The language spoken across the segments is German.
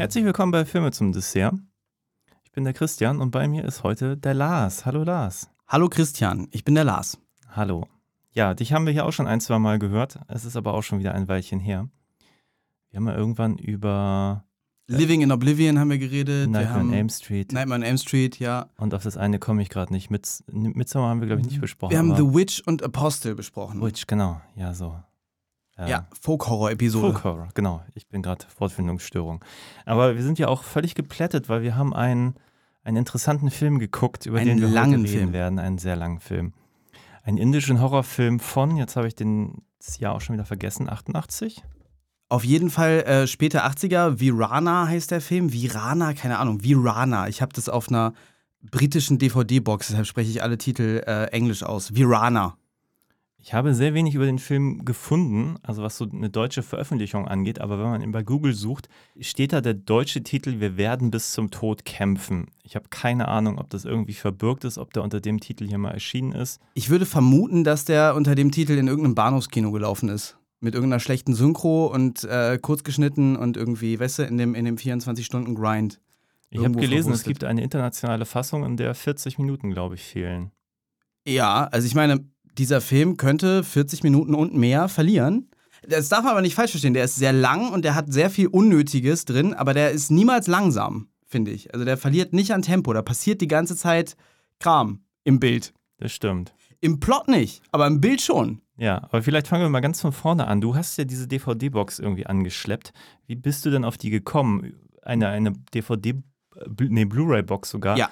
Herzlich willkommen bei Filme zum Dessert. Ich bin der Christian und bei mir ist heute der Lars. Hallo Lars. Hallo Christian, ich bin der Lars. Hallo. Ja, dich haben wir hier auch schon ein, zwei Mal gehört. Es ist aber auch schon wieder ein Weilchen her. Wir haben ja irgendwann über Living in Oblivion haben wir geredet. Nightmare on Elm Street Nightmare on Elm Street, ja. und auf das eine komme ich gerade nicht. Mit, Midsommar haben wir, glaube ich, nicht besprochen. Wir haben The Witch und Apostle besprochen. Witch, genau. Ja, so. Äh, Ja, Folk-Horror-Episode. Folk Horror, genau. Ich bin gerade Fortfindungsstörung. Aber wir sind ja auch völlig geplättet, weil wir haben einen, einen interessanten Film geguckt, über Einen den wir langen heute reden Film. werden. Einen sehr langen Film. Einen indischen Horrorfilm von, jetzt habe ich den, das Jahr auch schon wieder vergessen, 88? Auf jeden Fall äh, späte 80er, Virana heißt der Film. Virana, keine Ahnung, Virana. Ich habe das auf einer britischen DVD-Box, deshalb spreche ich alle Titel äh, englisch aus. Virana. Ich habe sehr wenig über den Film gefunden, also was so eine deutsche Veröffentlichung angeht, aber wenn man ihn bei Google sucht, steht da der deutsche Titel Wir werden bis zum Tod kämpfen. Ich habe keine Ahnung, ob das irgendwie verbürgt ist, ob der unter dem Titel hier mal erschienen ist. Ich würde vermuten, dass der unter dem Titel in irgendeinem Bahnhofskino gelaufen ist. Mit irgendeiner schlechten Synchro und äh, kurz geschnitten und irgendwie, weißt du, in dem, in dem 24-Stunden-Grind. Ich habe gelesen, es verwurstet. gibt eine internationale Fassung, in der 40 Minuten, glaube ich, fehlen. Ja, also ich meine, dieser Film könnte 40 Minuten und mehr verlieren. Das darf man aber nicht falsch verstehen. Der ist sehr lang und der hat sehr viel Unnötiges drin, aber der ist niemals langsam, finde ich. Also der verliert nicht an Tempo. Da passiert die ganze Zeit Kram im Bild. Das stimmt. Im Plot nicht, aber im Bild schon. Ja, aber vielleicht fangen wir mal ganz von vorne an. Du hast ja diese DVD-Box irgendwie angeschleppt. Wie bist du denn auf die gekommen? Eine, eine DVD, äh, nee, Blu-ray-Box sogar. Ja.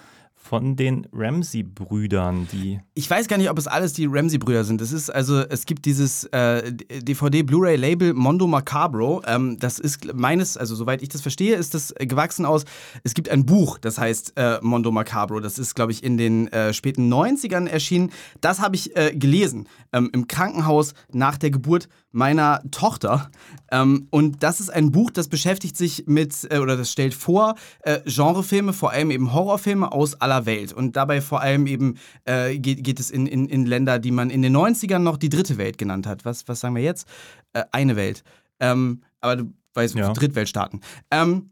Von den Ramsey-Brüdern, die. Ich weiß gar nicht, ob es alles die Ramsey-Brüder sind. Es ist also, es gibt dieses äh, DVD-Blu-ray-Label Mondo Macabro. Ähm, das ist meines, also soweit ich das verstehe, ist das gewachsen aus. Es gibt ein Buch, das heißt äh, Mondo Macabro. Das ist, glaube ich, in den äh, späten 90ern erschienen. Das habe ich äh, gelesen ähm, im Krankenhaus nach der Geburt meiner Tochter. Ähm, und das ist ein Buch, das beschäftigt sich mit, äh, oder das stellt vor, äh, Genrefilme, vor allem eben Horrorfilme aus aller Welt. Und dabei vor allem eben äh, geht, geht es in, in, in Länder, die man in den 90ern noch die dritte Welt genannt hat. Was, was sagen wir jetzt? Äh, eine Welt. Ähm, aber du weißt, Ja. Drittweltstaaten. Ähm,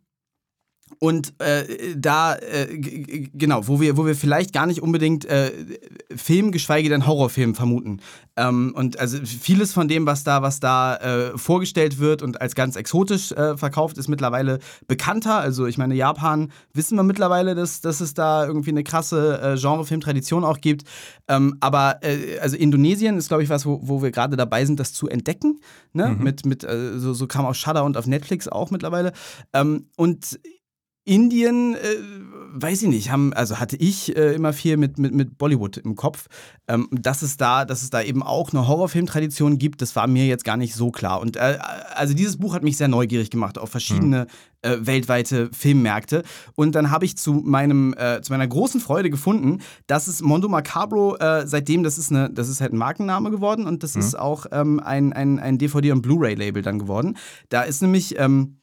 und äh, da, äh, genau, wo wir, wo wir vielleicht gar nicht unbedingt äh, Film, geschweige denn Horrorfilm vermuten. Ähm, und also vieles von dem, was da, was da äh, vorgestellt wird und als ganz exotisch äh, verkauft, ist mittlerweile bekannter. Also ich meine, Japan wissen wir mittlerweile, dass, dass es da irgendwie eine krasse äh, Genrefilm-Tradition auch gibt. Ähm, aber äh, also Indonesien ist, glaube ich, was, wo, wo wir gerade dabei sind, das zu entdecken. Ne? Mit, mit, äh, so, so kam auch Shudder und auf Netflix auch mittlerweile. Ähm, und Indien, äh, weiß ich nicht, haben, also hatte ich äh, immer viel mit, mit, mit Bollywood im Kopf. Ähm, dass, es da, dass es da eben auch eine Horrorfilmtradition gibt, das war mir jetzt gar nicht so klar. Und äh, also dieses Buch hat mich sehr neugierig gemacht auf verschiedene äh, weltweite Filmmärkte. Und dann habe ich zu, meinem, äh, zu meiner großen Freude gefunden, dass es Mondo Macabro äh, seitdem, das ist, eine, das ist halt ein Markenname geworden und das ist auch ähm, ein, ein, ein DVD- und Blu-ray-Label dann geworden. Da ist nämlich. Ähm,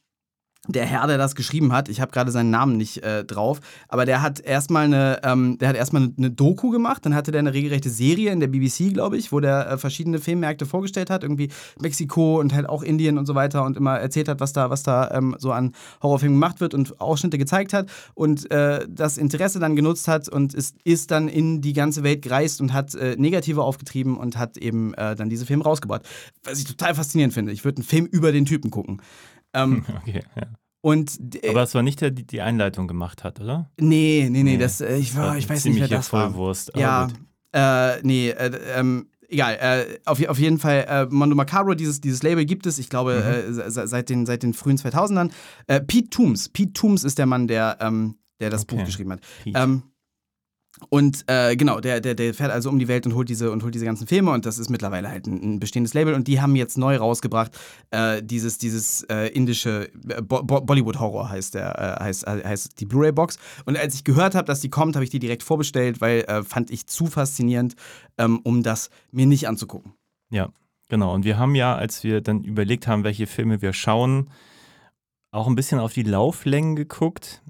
der Herr, der das geschrieben hat, ich habe gerade seinen Namen nicht äh, drauf, aber der hat erstmal eine, ähm, der hat erstmal eine Doku gemacht, dann hatte der eine regelrechte Serie in der BBC, glaube ich, wo der äh, verschiedene Filmmärkte vorgestellt hat, irgendwie Mexiko und halt auch Indien und so weiter und immer erzählt hat, was da, was da ähm, so an Horrorfilmen gemacht wird und Ausschnitte gezeigt hat und äh, das Interesse dann genutzt hat und ist, ist dann in die ganze Welt gereist und hat äh, Negative aufgetrieben und hat eben äh, dann diese Filme rausgebracht. Was ich total faszinierend finde. Ich würde einen Film über den Typen gucken. Ähm, Okay, ja. und äh, Aber es war nicht der, die die Einleitung gemacht hat, oder? Nee, nee, nee, Nee, das, äh, ich, war, war ich weiß nicht, wer das war. Vollwurst, Ja, äh, nee, äh, ähm, egal. Äh, auf, auf jeden Fall, äh, Mondo Macabro, dieses, dieses Label gibt es, ich glaube, Mhm. äh, se- seit, den, seit den frühen 2000ern. Äh, Pete Toombs, Pete Toombs ist der Mann, der, ähm, der das Okay. Buch geschrieben hat. Pete. Ähm, und äh, genau, der, der, der fährt also um die Welt und holt diese und holt diese ganzen Filme und das ist mittlerweile halt ein, ein bestehendes Label und die haben jetzt neu rausgebracht äh, dieses dieses äh, indische äh, Bo Bo Bollywood Horror heißt der äh, heißt äh, heißt die Blu-ray Box und als ich gehört habe, dass die kommt, habe ich die direkt vorbestellt, weil fand ich zu faszinierend, ähm, um das mir nicht anzugucken. Ja, genau. Und wir haben ja, als wir dann überlegt haben, welche Filme wir schauen, auch ein bisschen auf die Lauflängen geguckt.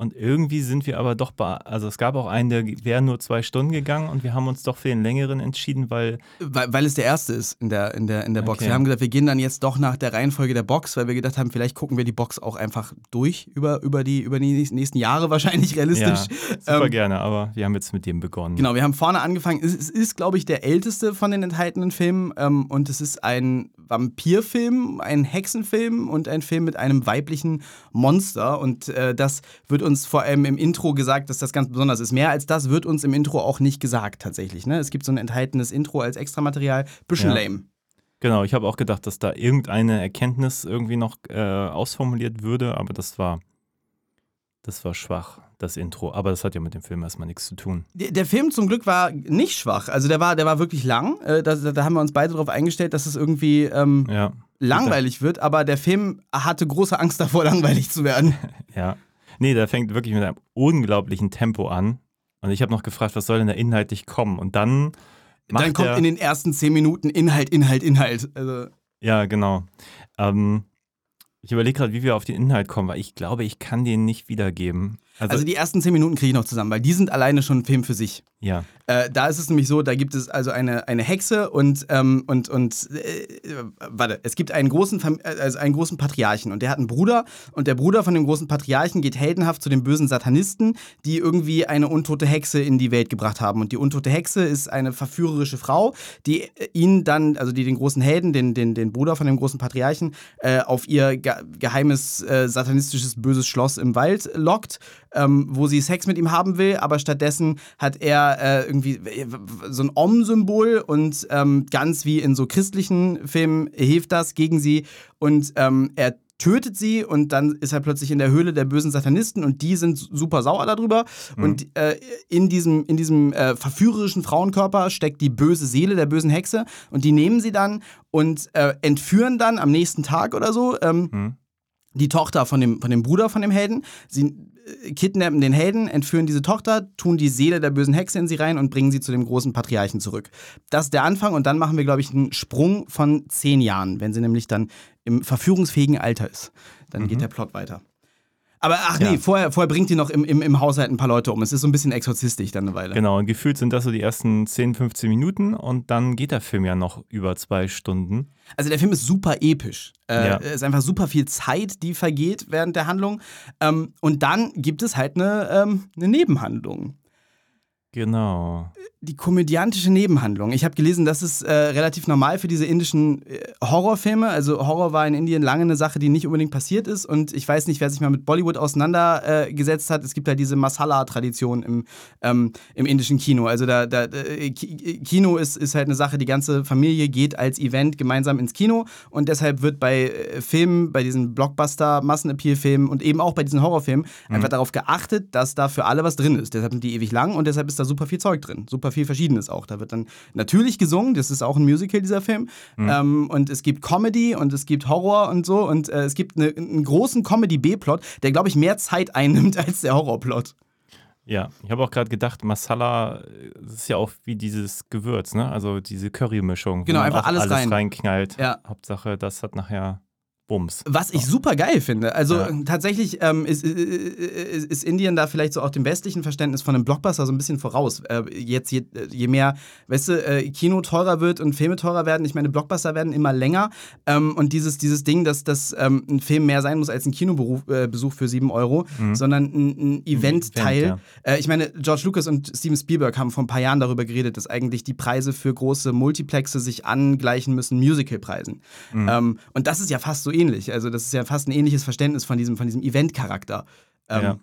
Und irgendwie sind wir aber doch, bei, also es gab auch einen, der wäre nur zwei Stunden gegangen und wir haben uns doch für den längeren entschieden, weil. Weil, weil es der erste ist in der, in der, in der Box. Okay. Wir haben gesagt, wir gehen dann jetzt doch nach der Reihenfolge der Box, weil wir gedacht haben, vielleicht gucken wir die Box auch einfach durch über, über, die, über die nächsten Jahre wahrscheinlich Ja, realistisch. super Ähm, gerne, aber wir haben jetzt mit dem begonnen. Genau, wir haben vorne angefangen. Es, es ist, glaube ich, der älteste von den enthaltenen Filmen. Ähm, und es ist ein Vampirfilm, ein Hexenfilm und ein Film mit einem weiblichen Monster. Und äh, das wird uns vor allem im Intro gesagt, dass das ganz besonders ist. Mehr als das wird uns im Intro auch nicht gesagt, tatsächlich. Ne? Es gibt so ein enthaltenes Intro als Extramaterial. Bisschen Ja. lame. Genau, ich habe auch gedacht, dass da irgendeine Erkenntnis irgendwie noch äh, ausformuliert würde, aber das war, das war schwach, das Intro. Aber das hat ja mit dem Film erstmal nichts zu tun. Der, der Film zum Glück war nicht schwach. Also der war, der war wirklich lang. Äh, da, da haben wir uns beide darauf eingestellt, dass es irgendwie ähm, Ja, langweilig wird. Aber der Film hatte große Angst davor, langweilig zu werden. ja. Nee, der fängt wirklich mit einem unglaublichen Tempo an. Und ich habe noch gefragt, was soll denn da inhaltlich kommen? Und dann Dann kommt in den ersten zehn Minuten Inhalt, Inhalt, Inhalt. Also, Ja, genau. Ähm, ich überlege gerade, wie wir auf den Inhalt kommen, weil ich glaube, ich kann den nicht wiedergeben. Also, also die ersten zehn Minuten kriege ich noch zusammen, weil die sind alleine schon ein Film für sich. ja. Äh, da ist es nämlich so, da gibt es also eine, eine Hexe und, ähm, und, und äh, warte, es gibt einen großen, äh, also einen großen Patriarchen und der hat einen Bruder und der Bruder von dem großen Patriarchen geht heldenhaft zu den bösen Satanisten, die irgendwie eine untote Hexe in die Welt gebracht haben. Und die untote Hexe ist eine verführerische Frau, die äh, ihn dann, also die den großen Helden, den, den, den Bruder von dem großen Patriarchen, äh, auf ihr ge geheimes äh, satanistisches böses Schloss im Wald lockt, ähm, wo sie Sex mit ihm haben will, aber stattdessen hat er äh, irgendwie so ein Om-Symbol und ähm, ganz wie in so christlichen Filmen hilft das gegen sie. Und ähm, er tötet sie und dann ist er plötzlich in der Höhle der bösen Satanisten und die sind super sauer darüber. Und äh, in diesem, in diesem äh, verführerischen Frauenkörper steckt die böse Seele der bösen Hexe und die nehmen sie dann und äh, entführen dann am nächsten Tag oder so ähm, die Tochter von dem, von dem Bruder von dem Helden. Sie äh, kidnappen den Helden, entführen diese Tochter, tun die Seele der bösen Hexe in sie rein und bringen sie zu dem großen Patriarchen zurück. Das ist der Anfang und dann machen wir, glaube ich, einen Sprung von zehn Jahren, wenn sie nämlich dann im verführungsfähigen Alter ist. Dann geht der Plot weiter. Aber ach nee, Ja. vorher, vorher bringt die noch im, im, im Haushalt ein paar Leute um. Es ist so ein bisschen exorzistisch dann eine Weile. Genau, und gefühlt sind das so die ersten 10, 15 Minuten und dann geht der Film ja noch über zwei Stunden. Also der Film ist super episch. Äh, Ja. Es ist einfach super viel Zeit, die vergeht während der Handlung. Ähm, und dann gibt es halt eine, ähm, eine Nebenhandlung. Genau. Die komödiantische Nebenhandlung. Ich habe gelesen, das ist äh, relativ normal für diese indischen äh, Horrorfilme. Also Horror war in Indien lange eine Sache, die nicht unbedingt passiert ist. Und ich weiß nicht, wer sich mal mit Bollywood auseinandergesetzt äh, hat. Es gibt ja diese Masala-Tradition im, ähm, im indischen Kino. Also da, da äh, Ki- Kino ist, ist halt eine Sache, die ganze Familie geht als Event gemeinsam ins Kino. Und deshalb wird bei äh, Filmen, bei diesen Blockbuster-Massenappeal-Filmen und eben auch bei diesen Horrorfilmen einfach darauf geachtet, dass da für alle was drin ist. Deshalb sind die ewig lang und deshalb ist da super viel Zeug drin. Super viel Verschiedenes auch. Da wird dann natürlich gesungen, das ist auch ein Musical, dieser Film. Ähm, und es gibt Comedy und es gibt Horror und so. Und äh, es gibt eine, einen großen Comedy-B-Plot, der, glaube ich, mehr Zeit einnimmt als der Horrorplot. Ja, ich habe auch gerade gedacht, Masala äh, ist ja auch wie dieses Gewürz, ne? Also diese Currymischung. Genau, einfach alles alles rein. reinknallt. Ja. Hauptsache, das hat nachher Bums. Was ich super geil finde. Also Ja. tatsächlich ähm, ist, ist, ist Indien da vielleicht so auch dem westlichen Verständnis von einem Blockbuster so ein bisschen voraus. Äh, jetzt je, je mehr, weißt du, äh, Kino teurer wird und Filme teurer werden, ich meine, Blockbuster werden immer länger. Ähm, und dieses, dieses Ding, dass, dass ähm, ein Film mehr sein muss als ein Kinobesuch äh, für 7 Euro, sondern ein, ein Event-Teil. Mhm. Event, Äh, ich meine, George Lucas und Steven Spielberg haben vor ein paar Jahren darüber geredet, dass eigentlich die Preise für große Multiplexe sich angleichen müssen Musicalpreisen. Mhm. Ähm, und das ist ja fast so ähnlich. Also das ist ja fast ein ähnliches Verständnis von diesem, von diesem Event-Charakter. Ähm, Ja.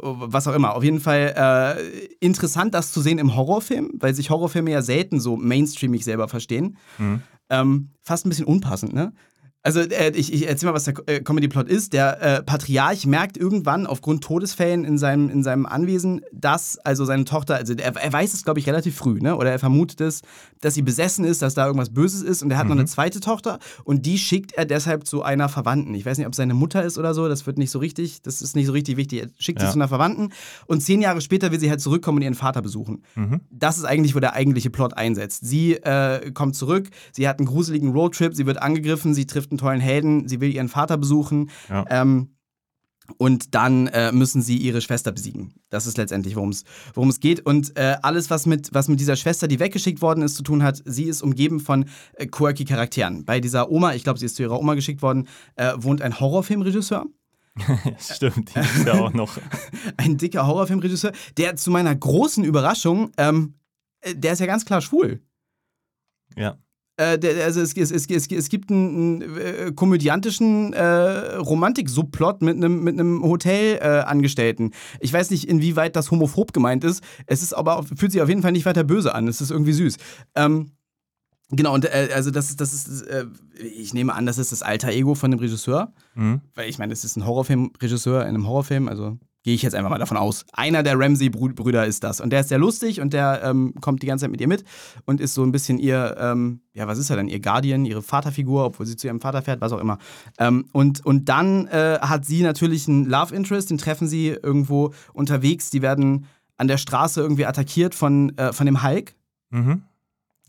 Was auch immer. Auf jeden Fall äh, interessant, das zu sehen im Horrorfilm, weil sich Horrorfilme ja selten so mainstreamig selber verstehen. Mhm. Ähm, fast ein bisschen unpassend, ne? Also, äh, ich, ich erzähl mal, was der äh, Comedy-Plot ist. Der äh, Patriarch merkt irgendwann aufgrund Todesfällen in seinem, in seinem Anwesen, dass also seine Tochter, also er, er weiß es, glaube ich, relativ früh, ne? Oder er vermutet es, dass sie besessen ist, dass da irgendwas Böses ist und er hat noch eine zweite Tochter und die schickt er deshalb zu einer Verwandten. Ich weiß nicht, ob es seine Mutter ist oder so, das wird nicht so richtig, das ist nicht so richtig wichtig. Er schickt sie Ja. zu einer Verwandten und zehn Jahre später will sie halt zurückkommen und ihren Vater besuchen. Das ist eigentlich, wo der eigentliche Plot einsetzt. Sie äh, kommt zurück, sie hat einen gruseligen Roadtrip, sie wird angegriffen, sie trifft einen tollen Helden, sie will ihren Vater besuchen. Ja. Ähm, und dann äh, müssen sie ihre Schwester besiegen. Das ist letztendlich, worum es geht. Und äh, alles, was mit, was mit dieser Schwester, die weggeschickt worden ist, zu tun hat, sie ist umgeben von äh, quirky Charakteren. Bei dieser Oma, ich glaube, sie ist zu ihrer Oma geschickt worden, äh, wohnt ein Horrorfilmregisseur. Stimmt, die ist ja auch noch. Ein dicker Horrorfilmregisseur, der zu meiner großen Überraschung, ähm, äh, der ist ja ganz klar schwul. Ja. Äh, der, also es, es, es, es, gibt einen, einen äh, komödiantischen äh, Romantik-Subplot mit einem mit einem Hotelangestellten. ich weiß nicht, inwieweit das homophob gemeint ist. Es ist aber fühlt sich auf jeden Fall nicht weiter böse an. Es ist irgendwie süß. Ähm, genau, und äh, also das ist, das ist äh, ich nehme an, das ist das alter Ego von dem Regisseur. Mhm. Weil ich meine, es ist ein Horrorfilmregisseur in einem Horrorfilm, also gehe ich jetzt einfach mal davon aus. Einer der Ramsey-Brüder ist das. Und der ist sehr lustig und der ähm, kommt die ganze Zeit mit ihr mit und ist so ein bisschen ihr, ähm, ja, was ist er denn? Ihr Guardian, ihre Vaterfigur, obwohl sie zu ihrem Vater fährt, was auch immer. Ähm, und, und dann äh, hat sie natürlich einen Love Interest, den treffen sie irgendwo unterwegs. Die werden an der Straße irgendwie attackiert von, äh, von dem Hulk. Mhm.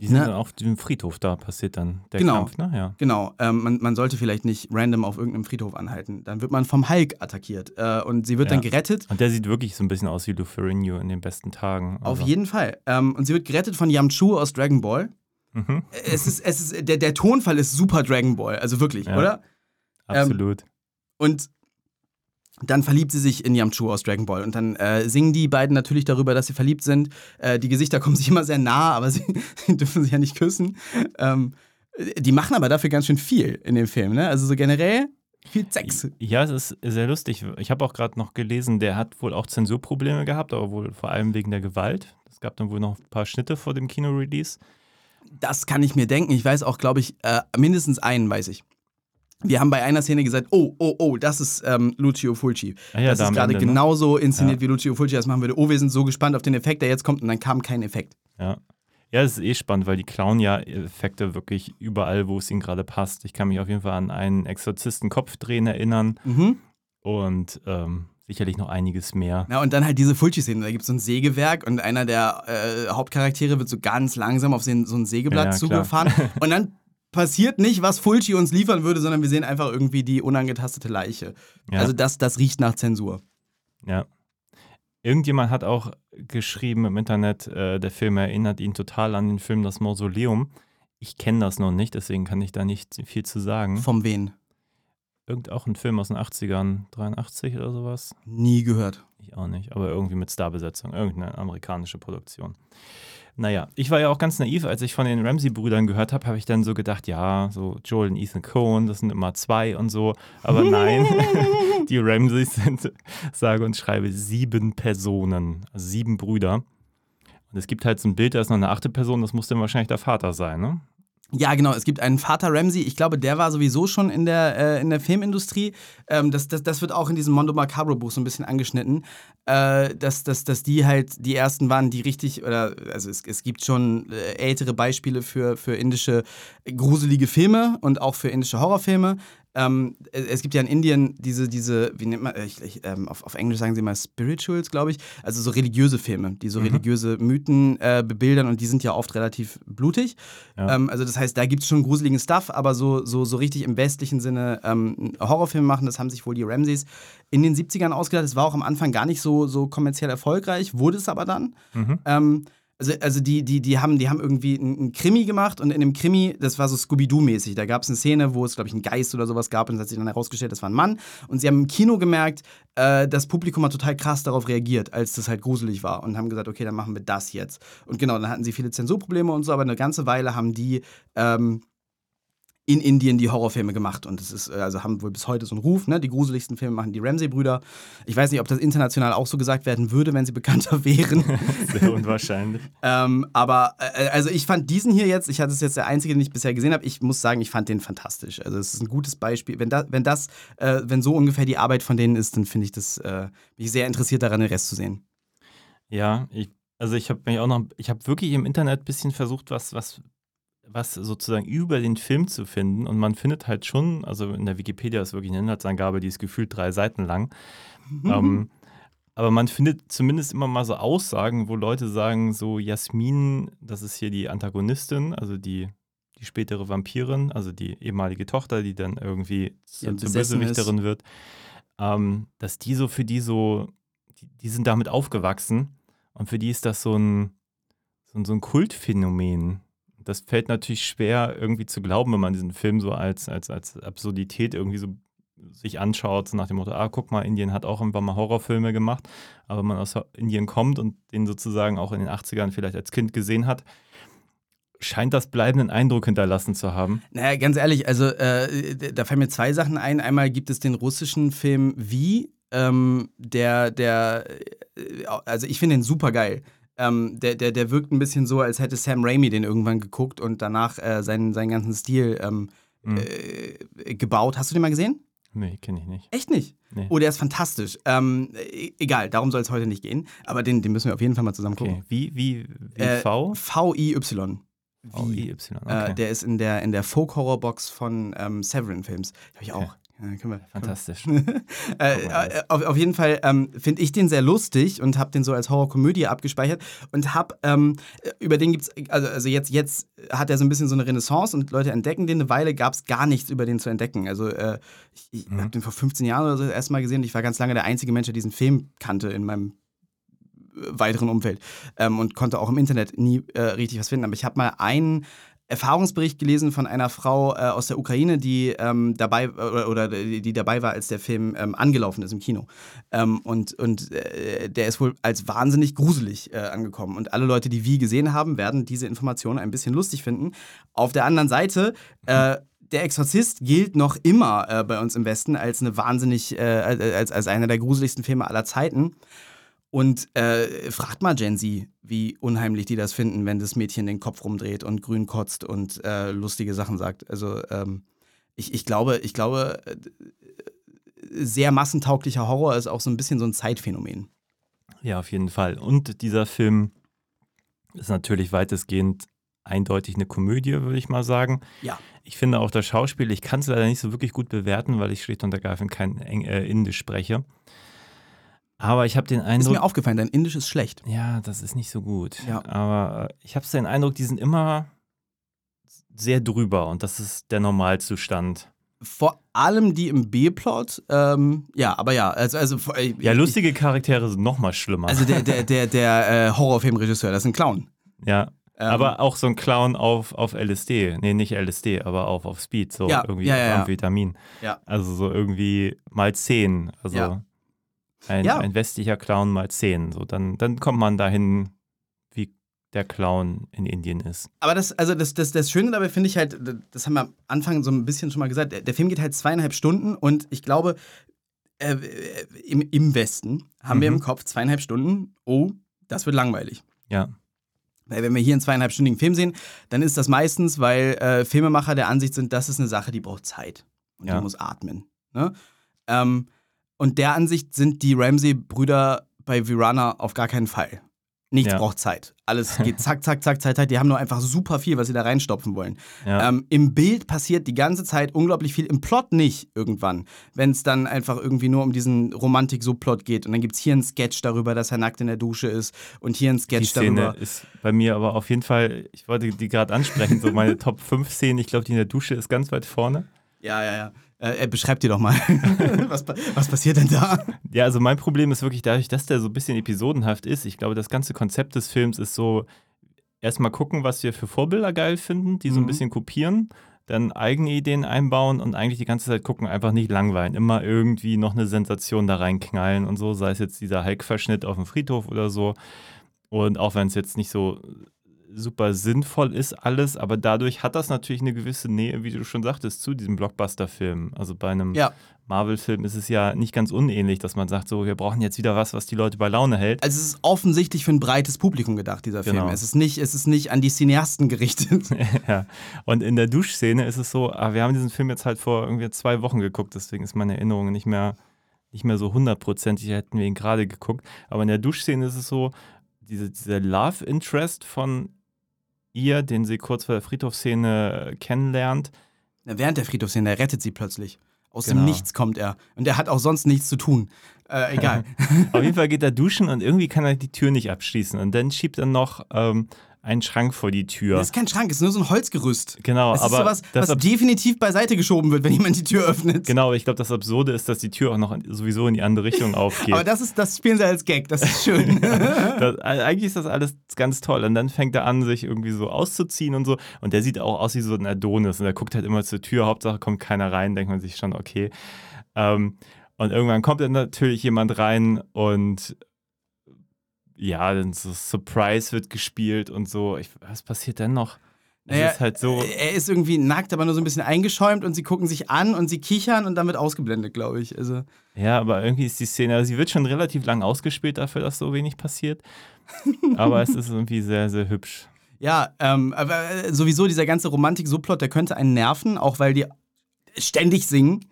Die sind Ne? dann auf dem Friedhof, da passiert dann der Genau. Kampf, ne? Ja. Genau, ähm, man, man sollte vielleicht nicht random auf irgendeinem Friedhof anhalten. Dann wird man vom Hulk attackiert äh, und sie wird Ja. dann gerettet. Und der sieht wirklich so ein bisschen aus wie Lou Ferrigno in den besten Tagen. Auf Also, jeden Fall. Ähm, und sie wird gerettet von Yamchu aus Dragon Ball. Mhm. Es ist, es ist, der, der Tonfall ist super Dragon Ball, also wirklich, Ja. oder? Absolut. Und dann verliebt sie sich in Yamchu aus Dragon Ball. Und dann äh, singen die beiden natürlich darüber, dass sie verliebt sind. Äh, die Gesichter kommen sich immer sehr nah, aber sie, sie dürfen sich ja nicht küssen. Ähm, die machen aber dafür ganz schön viel in dem Film, ne? Also so generell viel Sex. Ja, es ist sehr lustig. Ich habe auch gerade noch gelesen, der hat wohl auch Zensurprobleme gehabt, aber wohl vor allem wegen der Gewalt. Es gab dann wohl noch ein paar Schnitte vor dem Kino-Release. Das kann ich mir denken. Ich weiß auch, glaube ich, äh, mindestens einen weiß ich. Wir haben bei einer Szene gesagt, oh, oh, oh, das ist ähm, Lucio Fulci. Ah ja, das da ist gerade Ende, ne? genauso inszeniert, Ja. wie Lucio Fulci das machen würde. Oh, wir sind so gespannt auf den Effekt, der jetzt kommt und dann kam kein Effekt. Ja. Ja, es ist eh spannend, weil die klauen ja Effekte wirklich überall, wo es ihnen gerade passt. Ich kann mich auf jeden Fall an einen Exorzisten-Kopfdrehen erinnern Mhm. und ähm, sicherlich noch einiges mehr. Ja, und dann halt diese Fulci-Szene. Da gibt es so ein Sägewerk und einer der äh, Hauptcharaktere wird so ganz langsam auf so ein Sägeblatt ja, zugefahren. und dann passiert nicht, was Fulci uns liefern würde, sondern wir sehen einfach irgendwie die unangetastete Leiche. Ja. Also das, das riecht nach Zensur. Ja. Irgendjemand hat auch geschrieben im Internet, äh, der Film erinnert ihn total an den Film Das Mausoleum. Ich kenne das noch nicht, deswegen kann ich da nicht viel zu sagen. Vom wen? Irgend auch ein Film aus den 80ern, 83 oder sowas. Nie gehört. Ich auch nicht, aber irgendwie mit Starbesetzung, irgendeine amerikanische Produktion. Naja, ich war ja auch ganz naiv, als ich von den Ramsey-Brüdern gehört habe, habe ich dann so gedacht, ja, so Joel und Ethan Cohen, das sind immer zwei und so. Aber nein, die Ramseys sind, sage und schreibe, sieben Personen, also sieben Brüder. Und es gibt halt so ein Bild, da ist noch eine achte Person, das muss dann wahrscheinlich der Vater sein, ne? Ja, genau. Es gibt einen Vater Ramsey. Ich glaube, der war sowieso schon in der, äh, in der Filmindustrie. Ähm, das, das, das wird auch in diesem Mondo Macabro Buch so ein bisschen angeschnitten. Äh, dass, dass, dass die halt die ersten waren, die richtig, oder also es, es gibt schon äh, ältere Beispiele für, für indische gruselige Filme und auch für indische Horrorfilme. Ähm, es es gibt ja in Indien diese, diese wie nennt man, äh, ich, ich, ähm, auf, auf Englisch sagen sie mal Spirituals, glaube ich, also so religiöse Filme, die so religiöse Mythen äh, bebildern und die sind ja oft relativ blutig. Ja. Ähm, also das heißt, da gibt es schon gruseligen Stuff, aber so, so, so richtig im westlichen Sinne ähm, Horrorfilme machen, das haben sich wohl die Ramseys in den 70ern ausgedacht. Das war auch am Anfang gar nicht so, so kommerziell erfolgreich, wurde es aber dann. Mhm. Also, also die, die, die, haben, die haben irgendwie einen Krimi gemacht und in dem Krimi, das war so Scooby-Doo-mäßig. Da gab es eine Szene, wo es, glaube ich, einen Geist oder sowas gab und es hat sich dann herausgestellt, das war ein Mann. Und sie haben im Kino gemerkt, äh, das Publikum hat total krass darauf reagiert, als das halt gruselig war und haben gesagt, okay, dann machen wir das jetzt. Und genau, dann hatten sie viele Zensurprobleme und so, aber eine ganze Weile haben die ähm, in Indien die Horrorfilme gemacht und es ist, äh, also haben wohl bis heute so einen Ruf, ne? Die gruseligsten Filme machen die Ramsey-Brüder. Ich weiß nicht, ob das international auch so gesagt werden würde, wenn sie bekannter wären. Sehr unwahrscheinlich. ähm, aber äh, also ich fand diesen hier jetzt, ich hatte es jetzt der einzige, den ich bisher gesehen habe. Ich muss sagen, ich fand den fantastisch. Also es ist ein gutes Beispiel. Wenn das, wenn das, äh, wenn so ungefähr die Arbeit von denen ist, dann finde ich das, äh, bin ich sehr interessiert daran, den Rest zu sehen. Ja, ich, also ich habe mich auch noch, ich habe wirklich im Internet ein bisschen versucht, was, was, was sozusagen über den Film zu finden. Und man findet halt schon, also in der Wikipedia ist wirklich eine Inhaltsangabe, die ist gefühlt drei Seiten lang. Ähm, aber man findet zumindest immer mal so Aussagen, wo Leute sagen, so Jasmin, das ist hier die Antagonistin, also die, die spätere Vampirin, also die ehemalige Tochter, die dann irgendwie Ja, zur, Bösewichterin wird, ähm, dass die so für die so, die, die sind damit aufgewachsen und für die ist das so ein, so ein, so ein Kultphänomen. Das fällt natürlich schwer irgendwie zu glauben, wenn man diesen Film so als, als, als Absurdität irgendwie so sich anschaut, so nach dem Motto, ah, guck mal, Indien hat auch irgendwann mal Horrorfilme gemacht, aber wenn man aus Indien kommt und den sozusagen auch in den 80ern vielleicht als Kind gesehen hat, scheint das bleibenden Eindruck hinterlassen zu haben. Naja, ganz ehrlich, also äh, da fallen mir zwei Sachen ein. Einmal gibt es den russischen Film Wie, ähm, der, der, äh, also ich finde den super geil. Ähm, der, der, der wirkt ein bisschen so, als hätte Sam Raimi den irgendwann geguckt und danach äh, seinen, seinen ganzen Stil ähm, Hm. äh, gebaut. Hast du den mal gesehen? Nee, kenne ich nicht. Echt nicht? Nee. Oh, der ist fantastisch. Ähm, e- egal, darum soll es heute nicht gehen. Aber den, den müssen wir auf jeden Fall mal zusammen gucken. Okay. Wie, wie, wie Äh, V? V-I-Y. V-I-Y, Äh, okay. der ist in der, in der Folk-Horror-Box von ähm, Severin-Films. Habe ich auch. Ja, können wir, Fantastisch. Äh, Guck mal, äh, auf, auf jeden Fall ähm, finde ich den sehr lustig und habe den so als Horrorkomödie abgespeichert und habe ähm, über den gibt's also, also jetzt jetzt hat er so ein bisschen so eine Renaissance und Leute entdecken den eine Weile gab es gar nichts über den zu entdecken also äh, ich, ich Mhm. habe den vor 15 Jahren oder so das erste Mal gesehen und ich war ganz lange der einzige Mensch der diesen Film kannte in meinem äh, weiteren Umfeld ähm, und konnte auch im Internet nie äh, richtig was finden aber ich habe mal einen Erfahrungsbericht gelesen von einer Frau äh, aus der Ukraine, die ähm, dabei oder, oder die, dabei war, als der Film ähm, angelaufen ist im Kino. Ähm, und und äh, der ist wohl als wahnsinnig gruselig äh, angekommen. Und alle Leute, die wie gesehen haben, werden diese Informationen ein bisschen lustig finden. Auf der anderen Seite, äh, der Exorzist gilt noch immer äh, bei uns im Westen als eine wahnsinnig, äh, als, als einer der gruseligsten Filme aller Zeiten. Und äh, fragt mal Gen Z, wie unheimlich die das finden, wenn das Mädchen den Kopf rumdreht und grün kotzt und äh, lustige Sachen sagt. Also ähm, ich, ich glaube, ich glaube, äh, sehr massentauglicher Horror ist auch so ein bisschen so ein Zeitphänomen. Ja, auf jeden Fall. Und dieser Film ist natürlich weitestgehend eindeutig eine Komödie, würde ich mal sagen. Ja. Ich finde auch das Schauspiel, ich kann es leider nicht so wirklich gut bewerten, weil ich schlicht und ergreifend kein Eng äh, Indisch spreche. Aber ich habe den Ist Eindruck. mir aufgefallen, dein Indisch ist schlecht. Ja, das ist nicht so gut. Ja. Aber äh, ich habe den Eindruck, die sind immer sehr drüber und das ist der Normalzustand. Vor allem die im B-Plot. Ähm, ja, aber ja, also, also äh, Ja, ich- lustige Charaktere sind noch mal schlimmer. Also der, der, der, der äh, Horrorfilmregisseur, das ist ein Clown. ja. Ähm, aber auch so ein Clown auf, auf LSD. Nee, nicht LSD, aber auf, auf Speed, so Ja, irgendwie ja, ja, ja. Amphetamin. Ja. Also so irgendwie mal 10. Also Ja. Ein, Ja. ein westlicher Clown mal 10. So, dann, dann kommt man dahin, wie der Clown in Indien ist. Aber das, also das, das, das Schöne dabei finde ich halt, das haben wir am Anfang so ein bisschen schon mal gesagt, der, der Film geht halt zweieinhalb Stunden und ich glaube, äh, im, im Westen haben wir Mhm. im Kopf zweieinhalb Stunden, oh, das wird langweilig. Ja. Weil wenn wir hier einen zweieinhalbstündigen Film sehen, dann ist das meistens, weil äh, Filmemacher der Ansicht sind, das ist eine Sache, die braucht Zeit. Und Ja. die muss atmen. Ne? Ähm, und der Ansicht sind die Ramsey-Brüder bei Virana auf gar keinen Fall. Nichts Ja. braucht Zeit. Alles geht zack, zack, zack, Zeit, Zeit. Die haben nur einfach super viel, was sie da reinstopfen wollen. Ja. Ähm, Im Bild passiert die ganze Zeit unglaublich viel, im Plot nicht irgendwann. Wenn es dann einfach irgendwie nur um diesen Romantik-Subplot geht. Und dann gibt es hier einen Sketch darüber, dass er nackt in der Dusche ist und hier einen Die Sketch Szene darüber. ist bei mir aber auf jeden Fall, ich wollte die gerade ansprechen, so meine Top 5 Szenen, ich glaube, die in der Dusche ist ganz weit vorne. Ja, ja, ja. Äh, beschreib dir doch mal. was, was passiert denn da? Ja, also mein Problem ist wirklich dadurch, dass der so ein bisschen episodenhaft ist. Ich glaube, das ganze Konzept des Films ist so, erstmal gucken, was wir für Vorbilder geil finden, die so ein Mhm. bisschen kopieren, dann eigene Ideen einbauen und eigentlich die ganze Zeit gucken, einfach nicht langweilen. Immer irgendwie noch eine Sensation da reinknallen und so, sei es jetzt dieser Hulk-Verschnitt auf dem Friedhof oder so. Und auch wenn es jetzt nicht so super sinnvoll ist alles, aber dadurch hat das natürlich eine gewisse Nähe, wie du schon sagtest, zu diesem Blockbuster-Film. Also bei einem Ja. Marvel-Film ist es ja nicht ganz unähnlich, dass man sagt, so, wir brauchen jetzt wieder was, was die Leute bei Laune hält. Also es ist offensichtlich für ein breites Publikum gedacht, dieser Genau. Film. Es ist, nicht, es ist nicht an die Cineasten gerichtet. ja. Und in der Duschszene ist es so, ah, wir haben diesen Film jetzt halt vor irgendwie zwei Wochen geguckt, deswegen ist meine Erinnerung nicht mehr, nicht mehr so hundertprozentig, hätten wir ihn gerade geguckt. Aber in der Duschszene ist es so, diese, dieser Love Interest von ihr, den sie kurz vor der Friedhofsszene äh, kennenlernt, Während der Friedhofsszene, er rettet sie plötzlich. Aus Genau. dem Nichts kommt er. Und er hat auch sonst nichts zu tun. Äh, egal. Auf jeden Fall geht er duschen und irgendwie kann er die Tür nicht abschließen. Und dann schiebt er noch ähm, einen Schrank vor die Tür. Das ist kein Schrank, es ist nur so ein Holzgerüst. Genau, ist aber sowas, das was definitiv beiseite geschoben wird, wenn jemand die Tür öffnet. Genau, aber ich glaube, das Absurde ist, dass die Tür auch noch sowieso in die andere Richtung aufgeht. Aber das, ist, das spielen sie als Gag, das ist schön. Das, eigentlich ist das alles ganz toll. Und dann fängt er an, sich irgendwie so auszuziehen und so. Und der sieht auch aus wie so ein Adonis. Und er guckt halt immer zur Tür. Hauptsache kommt keiner rein. Denkt man sich schon, okay. Ähm, und irgendwann kommt dann natürlich jemand rein und ja, dann so Surprise wird gespielt und so. Ich, was passiert denn noch? Naja, ist halt so. Er ist irgendwie nackt, aber nur so ein bisschen eingeschäumt und sie gucken sich an und sie kichern und dann wird ausgeblendet, glaube ich. Also, Ja, aber irgendwie ist die Szene, also sie wird schon relativ lang ausgespielt dafür, dass so wenig passiert. aber es ist irgendwie sehr, sehr hübsch. ja, ähm, aber äh, sowieso dieser ganze Romantik-Subplot, der könnte einen nerven, auch weil die ständig singen.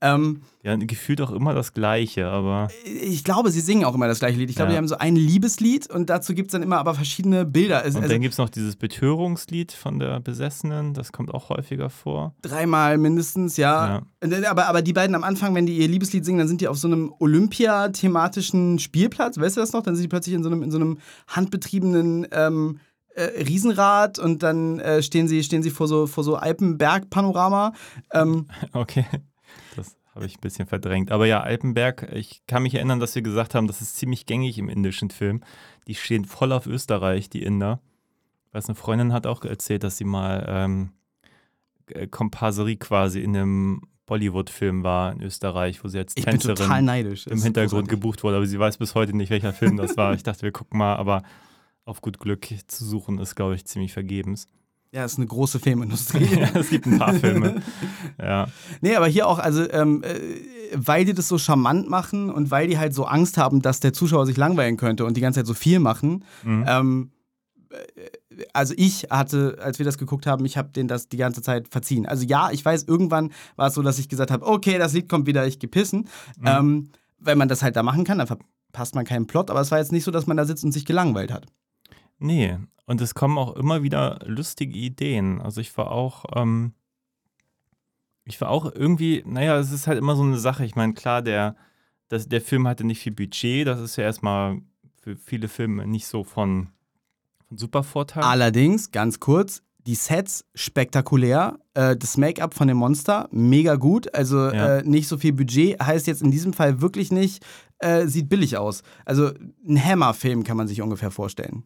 Ähm, Ja, gefühlt auch immer das Gleiche, aber ich glaube, sie singen auch immer das gleiche Lied. Ich glaube, Ja. die haben so ein Liebeslied und dazu gibt es dann immer aber verschiedene Bilder. Es, und also dann gibt es noch dieses Betörungslied von der Besessenen, das kommt auch häufiger vor. dreimal mindestens, ja. Äh, Aber, aber die beiden am Anfang, wenn die ihr Liebeslied singen, dann sind die auf so einem Olympia-thematischen Spielplatz. Weißt du das noch? Dann sind die plötzlich in so einem, in so einem handbetriebenen ähm, äh, Riesenrad und dann äh, stehen, sie, stehen sie vor so, vor so Alpenberg-Panorama. Ähm, Okay, habe ich ein bisschen verdrängt. Aber ja, Alpenberg, ich kann mich erinnern, dass wir gesagt haben, das ist ziemlich gängig im indischen Film. Die stehen voll auf Österreich, die Inder. Weiß eine Freundin hat auch erzählt, dass sie mal ähm, äh, Komparserie quasi in einem Bollywood-Film war in Österreich, wo sie als ich Tänzerin im Hintergrund gebucht wurde, aber sie weiß bis heute nicht, welcher Film das war. Ich dachte, wir gucken mal, aber auf gut Glück zu suchen ist, glaube ich, ziemlich vergebens. Ja, ist eine große Filmindustrie. es gibt ein paar Filme. Ja. Nee, aber hier auch, also, ähm, äh, weil die das so charmant machen und weil die halt so Angst haben, dass der Zuschauer sich langweilen könnte und die ganze Zeit so viel machen. Mhm. Ähm, äh, also ich hatte, als wir das geguckt haben, ich habe denen das die ganze Zeit verziehen. Also ja, ich weiß, irgendwann war es so, dass ich gesagt habe, okay, das Lied kommt wieder, ich gepissen. Mhm. Ähm, weil man das halt da machen kann, dann verpasst man keinen Plot, aber es war jetzt nicht so, dass man da sitzt und sich gelangweilt hat. Nee, und es kommen auch immer wieder lustige Ideen. Also ich war auch, ähm, ich war auch irgendwie, naja, es ist halt immer so eine Sache. Ich meine, klar, der, das, der Film hatte nicht viel Budget. Das ist ja erstmal für viele Filme nicht so von, von super Vorteil. Allerdings, ganz kurz, die Sets spektakulär. Äh, das Make-up von dem Monster mega gut. Also Ja. äh, nicht so viel Budget. Heißt jetzt in diesem Fall wirklich nicht, äh, sieht billig aus. Also ein Hammer-Film kann man sich ungefähr vorstellen.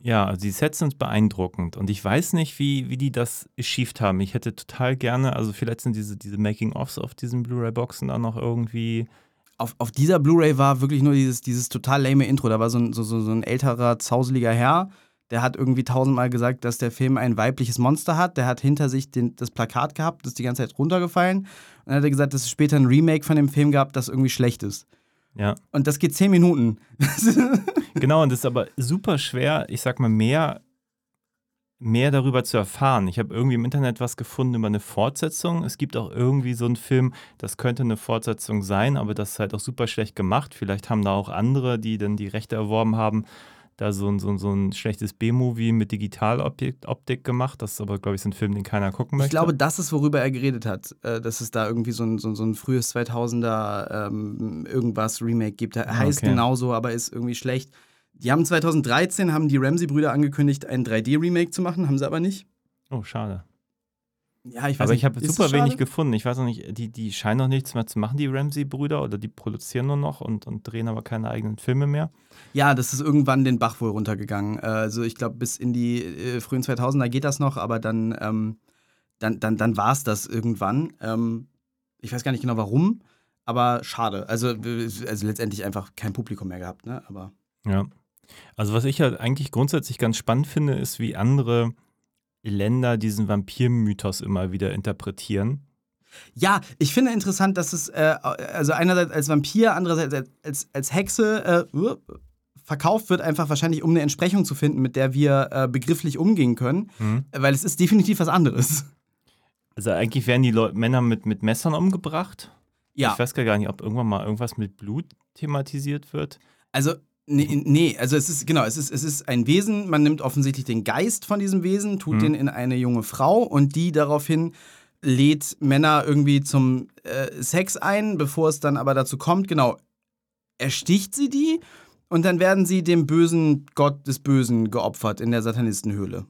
Ja, also die Sets sind beeindruckend und ich weiß nicht, wie, wie die das achieved haben. Ich hätte total gerne, also vielleicht sind diese, diese Making-ofs auf diesen Blu-ray-Boxen dann noch irgendwie. Auf, auf dieser Blu-ray war wirklich nur dieses, dieses total lame Intro. Da war so ein, so, so ein älterer, zauseliger Herr, der hat irgendwie tausendmal gesagt, dass der Film ein weibliches Monster hat. Der hat hinter sich den, das Plakat gehabt, das ist die ganze Zeit runtergefallen. Und dann hat er gesagt, dass es später ein Remake von dem Film gab, das irgendwie schlecht ist. Ja, Und das geht zehn Minuten. genau, und das ist aber super schwer, ich sag mal, mehr, mehr darüber zu erfahren. Ich habe irgendwie im Internet was gefunden über eine Fortsetzung. Es gibt auch irgendwie so einen Film, das könnte eine Fortsetzung sein, aber das ist halt auch super schlecht gemacht. Vielleicht haben da auch andere, die dann die Rechte erworben haben, da so ein, so ein, so ein schlechtes B-Movie mit Digitaloptik Optik gemacht. Das ist aber, glaube ich, so ein Film, den keiner gucken möchte. Ich glaube, das ist, worüber er geredet hat. Äh, dass es da irgendwie so ein, so, so ein frühes 2000er ähm, irgendwas Remake gibt. Er heißt okay. genauso, aber ist irgendwie schlecht. Die haben 2013, haben die Ramsey-Brüder angekündigt, ein 3D-Remake zu machen, haben sie aber nicht. Oh, schade. Ja, ich weiß Aber nicht. ich habe super wenig gefunden. Ich weiß noch nicht, die, die scheinen noch nichts mehr zu machen, die Ramsey-Brüder, oder die produzieren nur noch und, und drehen aber keine eigenen Filme mehr. Ja, das ist irgendwann den Bach wohl runtergegangen. Äh, Also ich glaube, bis in die äh, frühen 2000er geht das noch, aber dann, ähm, dann, dann, dann war es das irgendwann. Ähm, ich weiß gar nicht genau warum, aber schade. Also, also letztendlich einfach kein Publikum mehr gehabt, ne? Aber Ja. Also was ich halt eigentlich grundsätzlich ganz spannend finde, ist, wie andere Länder diesen Vampirmythos immer wieder interpretieren. ja, ich finde interessant, dass es äh, also einerseits als Vampir, andererseits als, als, Hexe äh, verkauft wird, einfach wahrscheinlich um eine Entsprechung zu finden, mit der wir äh, begrifflich umgehen können, Mhm. weil es ist definitiv was anderes. Also eigentlich werden die Leu Männer mit, mit Messern umgebracht. Ja. Ich weiß gar nicht, ob irgendwann mal irgendwas mit Blut thematisiert wird. Also, nee, nee, also es ist, genau, es ist, es ist ein Wesen, man nimmt offensichtlich den Geist von diesem Wesen, tut Mhm. den in eine junge Frau und die daraufhin lädt Männer irgendwie zum äh, Sex ein, bevor es dann aber dazu kommt, genau, ersticht sie die und dann werden sie dem bösen Gott des Bösen geopfert in der Satanistenhöhle.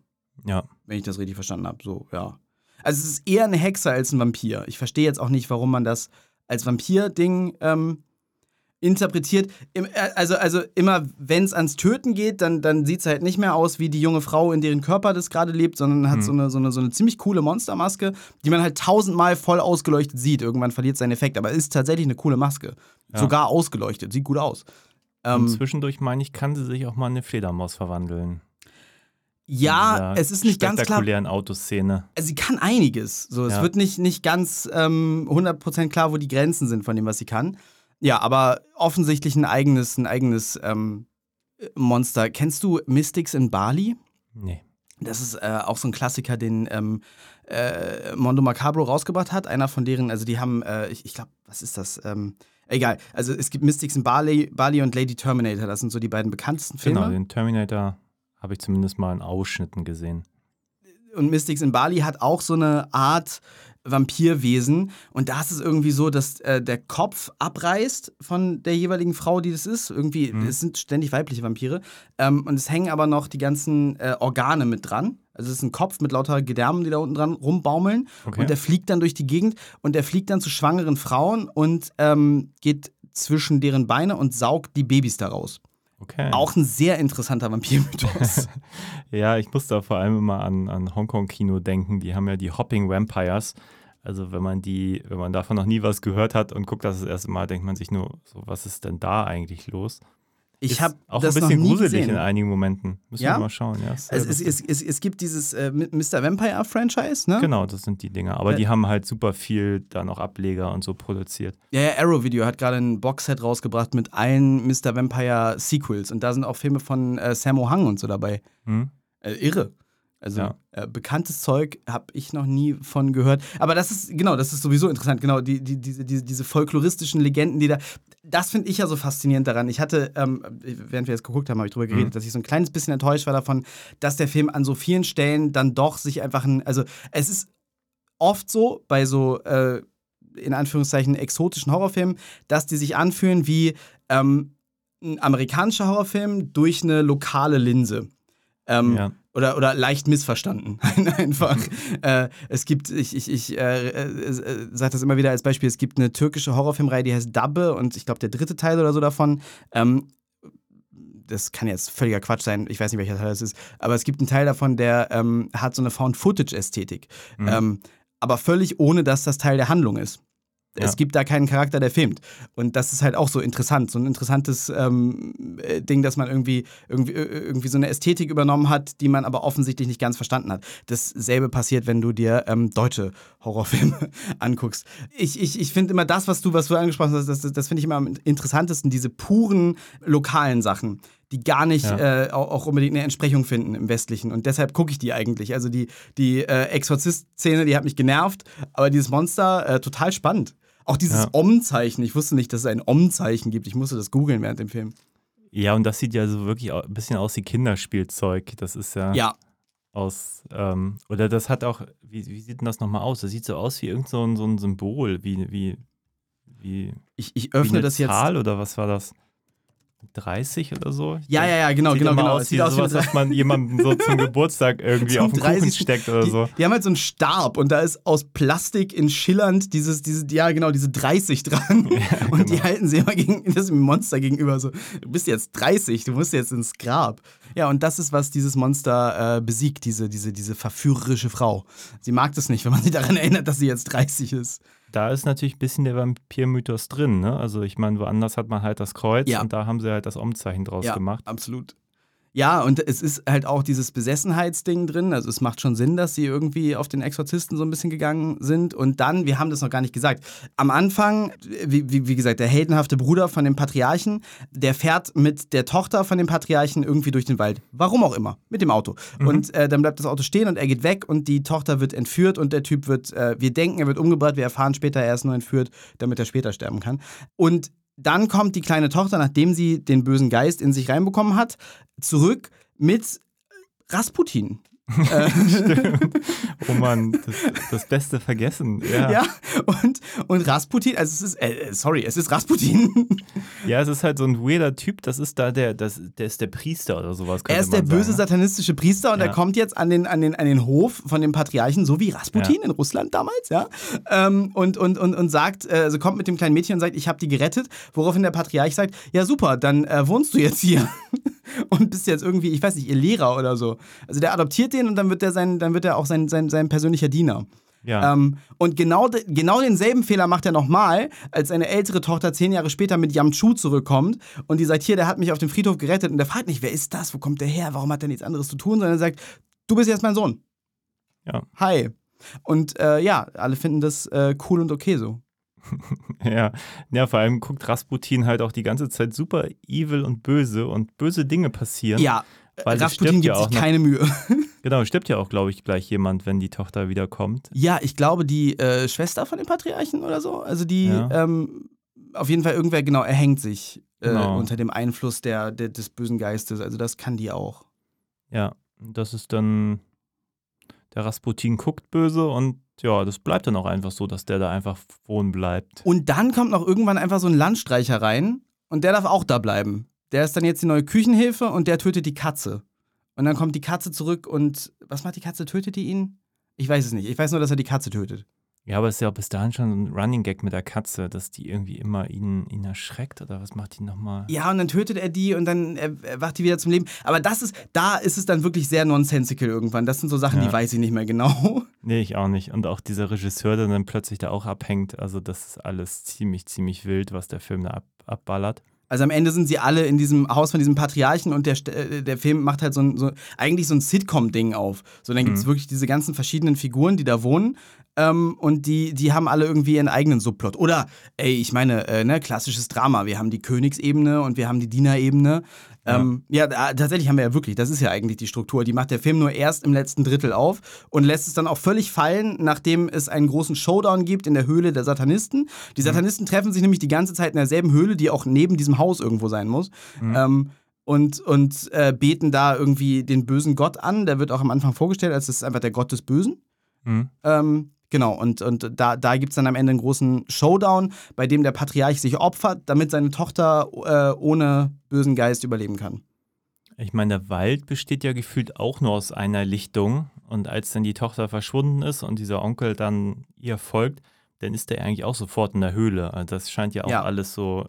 Ja. Wenn ich das richtig verstanden habe. So, ja. Also es ist eher eine Hexe als ein Vampir. Ich verstehe jetzt auch nicht, warum man das als Vampir-Ding ähm, interpretiert. Äh, also, also immer, wenn es ans Töten geht, dann, dann sieht es halt nicht mehr aus wie die junge Frau, in deren Körper das gerade lebt, sondern hat so, eine, so, eine, so eine ziemlich coole Monstermaske, die man halt tausendmal voll ausgeleuchtet sieht. Irgendwann verliert seinen Effekt, aber ist tatsächlich eine coole Maske. Ja. Sogar ausgeleuchtet, sieht gut aus. Und Ähm, zwischendurch, meine ich, kann sie sich auch mal in eine Fledermaus verwandeln. ja, es ist nicht ganz klar. spektakulären Autoszene. Also sie kann einiges. So, es Ja. wird nicht, nicht ganz ähm, 100% klar, wo die Grenzen sind von dem, was sie kann. Ja, aber offensichtlich ein eigenes, ein eigenes ähm, Monster. Kennst du Mystics in Bali? Nee. Das ist äh, auch so ein Klassiker, den ähm, äh, Mondo Macabro rausgebracht hat. Einer von deren, also die haben, äh, ich, ich glaube, was ist das? Ähm, egal. Also es gibt Mystics in Bali, Bali und Lady Terminator. Das sind so die beiden bekanntesten Filme. Genau, den Terminator habe ich zumindest mal in Ausschnitten gesehen. und Mystics in Bali hat auch so eine Art Vampirwesen. Und da ist es irgendwie so, dass äh, der Kopf abreißt von der jeweiligen Frau, die das ist. Irgendwie, es sind ständig weibliche Vampire. Ähm, und es hängen aber noch die ganzen äh, Organe mit dran. Also es ist ein Kopf mit lauter Gedärmen, die da unten dran rumbaumeln. Okay. Und der fliegt dann durch die Gegend und der fliegt dann zu schwangeren Frauen und ähm, geht zwischen deren Beine und saugt die Babys daraus. Okay. Auch ein sehr interessanter Vampirmythos. Ja, ich muss da vor allem immer an, an Hongkong-Kino denken. Die haben ja die Hopping Vampires. Also wenn man die, wenn man davon noch nie was gehört hat und guckt das das erste Mal, denkt man sich nur, so, was ist denn da eigentlich los? Ich habe auch das ein bisschen noch gruselig gesehen. in einigen Momenten. Müssen Ja? wir mal schauen. Ja, Es, es, es, es, gibt dieses äh, Mr. Vampire-Franchise, ne? genau, das sind die Dinger. Aber Äh, die haben halt super viel dann auch Ableger und so produziert. Ja, ja, Arrow Video hat gerade ein Boxset rausgebracht mit allen Mr. Vampire-Sequels. Und da sind auch Filme von äh, Sammo Hung und so dabei. Hm? Äh, irre. Also Ja. äh, bekanntes Zeug habe ich noch nie von gehört. Aber das ist, genau, das ist sowieso interessant. Genau, die, die, diese, diese, diese folkloristischen Legenden, die da. Das finde ich ja so faszinierend daran. Ich hatte, ähm, während wir jetzt geguckt haben, habe ich drüber geredet, dass ich so ein kleines bisschen enttäuscht war davon, dass der Film an so vielen Stellen dann doch sich einfach ein. Also, es ist oft so bei so. Äh, in Anführungszeichen exotischen Horrorfilmen, dass die sich anfühlen wie ähm, ein amerikanischer Horrorfilm durch eine lokale Linse. Ähm, Ja. Oder, oder leicht missverstanden. Einfach. äh, es gibt, ich, ich, ich äh, äh, sage das immer wieder als Beispiel, es gibt eine türkische Horrorfilmreihe, die heißt Dabbe und ich glaube, der dritte Teil oder so davon. Ähm, das kann jetzt völliger Quatsch sein, ich weiß nicht, welcher Teil das ist, aber es gibt einen Teil davon, der ähm, hat so eine Found-Footage-Ästhetik. Mhm. Ähm, aber völlig ohne, dass das Teil der Handlung ist. Ja. Es gibt da keinen Charakter, der filmt. Und das ist halt auch so interessant. So ein interessantes ähm, äh, Ding, dass man irgendwie, irgendwie, äh, irgendwie so eine Ästhetik übernommen hat, die man aber offensichtlich nicht ganz verstanden hat. Dasselbe passiert, wenn du dir ähm, deutsche Horrorfilme anguckst. Ich, ich, ich finde immer das, was du, was du angesprochen hast, das, das, das finde ich immer am interessantesten, diese puren lokalen Sachen die gar nicht Ja. äh, auch, auch unbedingt eine Entsprechung finden im Westlichen. Und deshalb gucke ich die eigentlich. Also die, die äh, Exorzist-Szene, die hat mich genervt, aber dieses Monster, äh, total spannend. Auch dieses Ja. Om-Zeichen. Ich wusste nicht, dass es ein Om-Zeichen gibt. Ich musste das googeln während dem Film. Ja, und das sieht ja so wirklich ein bisschen aus wie Kinderspielzeug. Das ist ja, Ja, aus, ähm, oder das hat auch, wie, wie sieht denn das nochmal aus? Das sieht so aus wie irgend so ein, so ein Symbol, wie, wie, wie, ich, ich wie öffne eine das jetzt. Zahl oder was war das? 30 oder so? Ja, ja, ja, genau, Sieht genau, genau. Aus Es wie sieht aus wie sowas, eine- was man jemandem so zum Geburtstag irgendwie auf den Kuchen 30. steckt oder die, so. die haben halt so einen Stab und da ist aus Plastik in schillernd dieses, dieses, ja genau, diese 30 dran. und die genau. halten sie immer gegen das Monster gegenüber so, du bist jetzt 30, du musst jetzt ins Grab. Ja, und das ist, was dieses Monster äh, besiegt, diese, diese, diese verführerische Frau. Sie mag das nicht, wenn man sie daran erinnert, dass sie jetzt 30 ist. Da ist natürlich ein bisschen der Vampirmythos drin, ne? Also ich meine, woanders hat man halt das Kreuz Ja. und da haben sie halt das Om-Zeichen draus ja, gemacht. absolut. Ja, und es ist halt auch dieses Besessenheitsding drin. Also es macht schon Sinn, dass sie irgendwie auf den Exorzisten so ein bisschen gegangen sind. Und dann, wir haben das noch gar nicht gesagt, am Anfang, wie, wie, wie gesagt, der heldenhafte Bruder von dem Patriarchen, der fährt mit der Tochter von dem Patriarchen irgendwie durch den Wald. Warum auch immer, mit dem Auto. Und äh, dann bleibt das Auto stehen und er geht weg und die Tochter wird entführt und der Typ wird, äh, wir denken, er wird umgebracht, wir erfahren später, er ist nur entführt, damit er später sterben kann. Und dann kommt die kleine Tochter, nachdem sie den bösen Geist in sich reinbekommen hat, zurück mit Rasputin. Stimmt. Oh Mann, das, das Beste vergessen. Ja. Ja, und, und Rasputin, also es ist, äh, sorry, es ist Rasputin. ja, es ist halt so ein weirder Typ. Das ist da der, das, der ist der Priester oder sowas. Er ist der man böse sagen, ne? satanistische Priester und Ja. er kommt jetzt an den, an, den, an den Hof von dem Patriarchen, so wie Rasputin Ja. in Russland damals, ja. Ähm, und, und, und, und sagt, äh, also kommt mit dem kleinen Mädchen und sagt, ich habe die gerettet, woraufhin der Patriarch sagt, ja super, dann äh, wohnst du jetzt hier. und bist jetzt irgendwie, ich weiß nicht, ihr Lehrer oder so. Also der adoptiert den und dann wird der sein, dann wird er auch sein, sein, sein persönlicher Diener. Ja. Ähm, und genau, genau denselben Fehler macht er nochmal, als seine ältere Tochter zehn Jahre später mit Yamchu zurückkommt und die sagt, hier, der hat mich auf dem Friedhof gerettet und der fragt nicht, wer ist das, wo kommt der her, warum hat der nichts anderes zu tun, sondern er sagt, du bist jetzt mein Sohn. Ja. Hi. Und äh, ja, alle finden das äh, cool und okay so. Ja. ja, vor allem guckt Rasputin halt auch die ganze Zeit super evil und böse und böse Dinge passieren. Ja, Weil Rasputin ja gibt auch sich noch- keine Mühe. Genau, stirbt ja auch, glaube ich, gleich jemand, wenn die Tochter wiederkommt. ja, ich glaube, die äh, Schwester von dem Patriarchen oder so, also die, Ja. ähm, auf jeden Fall irgendwer, genau, erhängt sich äh, Genau. unter dem Einfluss der, der, des bösen Geistes. Also das kann die auch. Ja, das ist dann, der Rasputin guckt böse und ja, das bleibt dann auch einfach so, dass der da einfach wohnen bleibt. Und dann kommt noch irgendwann einfach so ein Landstreicher rein und der darf auch da bleiben. Der ist dann jetzt die neue Küchenhilfe und der tötet die Katze. Und dann kommt die Katze zurück und was macht die Katze? Tötet die ihn? Ich weiß es nicht. Ich weiß nur, dass er die Katze tötet. Ja, aber es ist ja auch bis dahin schon ein Running Gag mit der Katze, dass die irgendwie immer ihn, ihn erschreckt oder was macht die nochmal? Ja, und dann tötet er die und dann äh, erwacht die wieder zum Leben. Aber das ist, da ist es dann wirklich sehr nonsensical irgendwann. Das sind so Sachen, Ja. die weiß ich nicht mehr genau. Nee, ich auch nicht. Und auch dieser Regisseur, der dann plötzlich da auch abhängt, also das ist alles ziemlich, ziemlich wild, was der Film da ab, abballert. Also am Ende sind sie alle in diesem Haus von diesem Patriarchen und der, äh, der Film macht halt so, ein, so eigentlich so ein Sitcom-Ding auf. So, dann gibt es wirklich diese ganzen verschiedenen Figuren, die da wohnen ähm, und die, die haben alle irgendwie ihren eigenen Subplot. Oder, ey, ich meine, äh, ne, klassisches Drama. Wir haben die Königsebene und wir haben die Dienerebene. Ähm, ja, da- tatsächlich haben wir ja wirklich, das ist ja eigentlich die Struktur. Die macht der Film nur erst im letzten Drittel auf und lässt es dann auch völlig fallen, nachdem es einen großen Showdown gibt in der Höhle der Satanisten. Die Satanisten treffen sich nämlich die ganze Zeit in derselben Höhle, die auch neben diesem Haus irgendwo sein muss. Ähm, und und äh, beten da irgendwie den bösen Gott an. Der wird auch am Anfang vorgestellt, als das ist einfach der Gott des Bösen. Mhm. Ähm, genau, und, und da, da gibt es dann am Ende einen großen Showdown, bei dem der Patriarch sich opfert, damit seine Tochter äh, ohne bösen Geist überleben kann. Ich meine, der Wald besteht ja gefühlt auch nur aus einer Lichtung. Und als dann die Tochter verschwunden ist und dieser Onkel dann ihr folgt, dann ist der eigentlich auch sofort in der Höhle. Also das scheint ja auch Ja. alles so,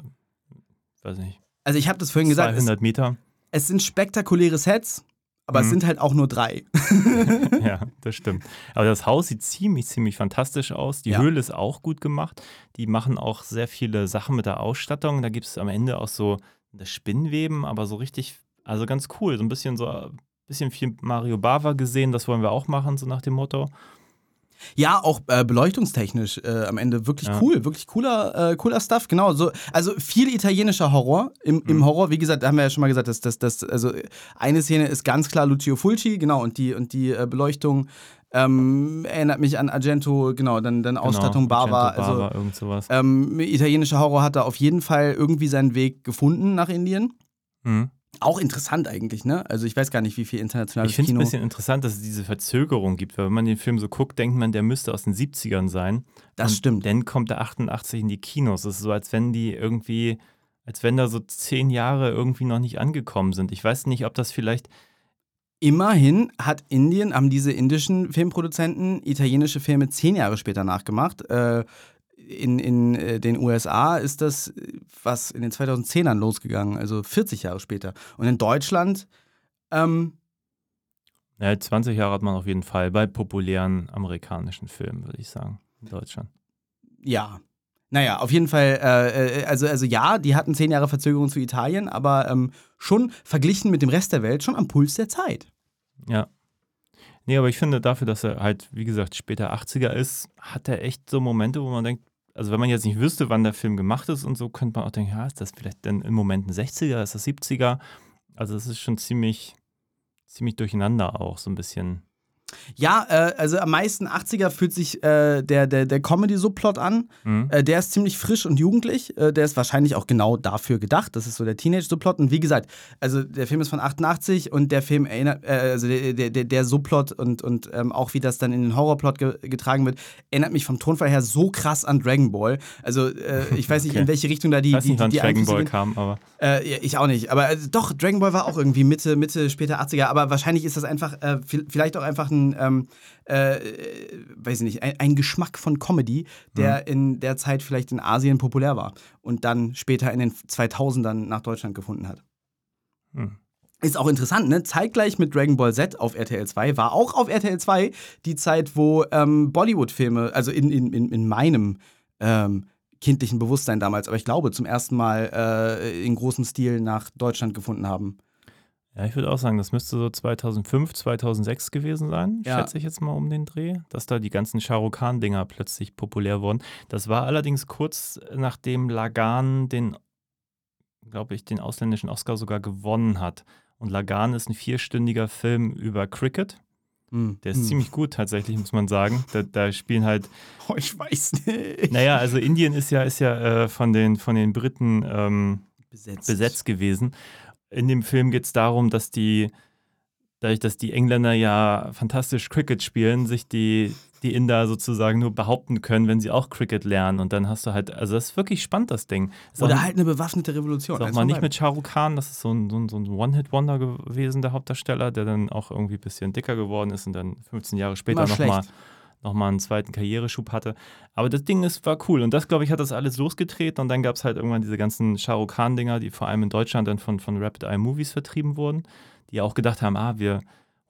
weiß nicht, Also ich habe das vorhin gesagt, es, 200 Meter. es sind spektakuläre Sets, aber es Mhm. sind halt auch nur drei. ja, das stimmt. Aber das Haus sieht ziemlich, ziemlich fantastisch aus. Die Ja. Höhle ist auch gut gemacht. Die machen auch sehr viele Sachen mit der Ausstattung. Da gibt es am Ende auch so das Spinnweben, aber so richtig, also ganz cool. So ein bisschen so, ein bisschen viel Mario Bava gesehen. Das wollen wir auch machen, so nach dem Motto. Ja, auch äh, beleuchtungstechnisch äh, am Ende wirklich Ja. cool, wirklich cooler, äh, cooler Stuff, genau. So, also viel italienischer Horror im, im Mhm. Horror. Wie gesagt, haben wir ja schon mal gesagt, dass das, das, also eine Szene ist ganz klar Lucio Fulci, genau, und die, und die äh, Beleuchtung ähm, erinnert mich an Argento, genau, dann, dann Ausstattung genau, Bava. Argento, Also irgend sowas. ähm, italienischer Horror hat da auf jeden Fall irgendwie seinen Weg gefunden nach Indien. Mhm. Auch interessant eigentlich, ne? Also ich weiß gar nicht, wie viel internationales Ich finde es Kino. ein bisschen interessant, dass es diese Verzögerung gibt, weil wenn man den Film so guckt, denkt man, der müsste aus den 70ern sein. Das stimmt. Dann kommt der 88 in die Kinos. Es ist so, als wenn die irgendwie, als wenn da so zehn Jahre irgendwie noch nicht angekommen sind. Ich weiß nicht, ob das vielleicht, Immerhin hat Indien, haben diese indischen Filmproduzenten italienische Filme zehn Jahre später nachgemacht. Äh, in in äh, den USA ist das äh, was in den 2010ern losgegangen, also 40 Jahre später. Und in Deutschland, ähm, naja, 20 Jahre hat man auf jeden Fall bei populären amerikanischen Filmen, würde ich sagen, in Deutschland. ja. Naja, auf jeden Fall, äh, äh, also, also ja, die hatten zehn Jahre Verzögerung zu Italien, aber ähm, schon verglichen mit dem Rest der Welt schon am Puls der Zeit. Ja. Nee, aber ich finde dafür, dass er halt, wie gesagt, später 80er ist, hat er echt so Momente, wo man denkt, also wenn man jetzt nicht wüsste, wann der Film gemacht ist und so, könnte man auch denken, ja, ist das vielleicht denn im Moment ein 60er, ist das 70er? Also es ist schon ziemlich, ziemlich durcheinander auch, so ein bisschen. Ja, äh, also am meisten 80er fühlt sich äh, der, der, der Comedy-Subplot an. Mhm. Äh, der ist ziemlich frisch und jugendlich. Äh, der ist wahrscheinlich auch genau dafür gedacht. Das ist so der Teenage-Subplot. Und wie gesagt, also der Film ist von 88 und der Film erinnert, äh, also der, der, der, der Subplot und, und ähm, auch wie das dann in den Horrorplot ge getragen wird, erinnert mich vom Tonfall her so krass an Dragon Ball. Also äh, ich weiß nicht, Okay. in welche Richtung da die, Ich weiß die, nicht, wann die Dragon Einflüsse Ball kam, aber ich auch nicht. Aber also, doch, Dragon Ball war auch irgendwie Mitte, Mitte, später 80er. Aber wahrscheinlich ist das einfach, vi- vielleicht auch einfach ein, ähm, äh, weiß ich nicht, ein, ein Geschmack von Comedy, der in der Zeit vielleicht in Asien populär war und dann später in den 2000ern nach Deutschland gefunden hat. hm. Ist auch interessant, ne? Zeitgleich mit Dragon Ball Z auf RTL 2 war auch auf RTL 2 die Zeit, wo ähm, Bollywood-Filme, also in, in, in, in meinem ähm, kindlichen Bewusstsein damals, aber ich glaube zum ersten Mal äh, in großem Stil nach Deutschland gefunden haben. Ja, ich würde auch sagen, das müsste so 2005, 2006 gewesen sein, Ja. schätze ich jetzt mal um den Dreh, dass da die ganzen Shah Rukh Khan-Dinger plötzlich populär wurden. Das war allerdings kurz nachdem Lagan den, glaube ich, den ausländischen Oscar sogar gewonnen hat. Und Lagan ist ein vierstündiger Film über Cricket. Hm. Der ist Hm. ziemlich gut tatsächlich, muss man sagen. Da, da spielen halt, Oh, ich weiß nicht. naja, also Indien ist ja, ist ja äh, von, den, von den Briten ähm, Besetzt. besetzt gewesen. In dem Film geht es darum, dass die, dadurch, dass die Engländer ja fantastisch Cricket spielen, sich die, die Inder sozusagen nur behaupten können, wenn sie auch Cricket lernen. Und dann hast du halt, also das ist wirklich spannend, das Ding. Ist Oder auch, halt eine bewaffnete Revolution. ist auch mal nicht mit Shah Rukh Khan, das ist so ein, so ein, so ein One-Hit-Wonder gewesen, der Hauptdarsteller, der dann auch irgendwie ein bisschen dicker geworden ist und dann 15 Jahre später Immer nochmal schlecht. noch mal einen zweiten Karriereschub hatte. Aber das Ding ist, war cool. Und das, glaube ich, hat das alles losgetreten. Und dann gab es halt irgendwann diese ganzen Shah Rukh Khan-Dinger, die vor allem in Deutschland dann von, von Rapid Eye Movies vertrieben wurden, die auch gedacht haben, ah, wir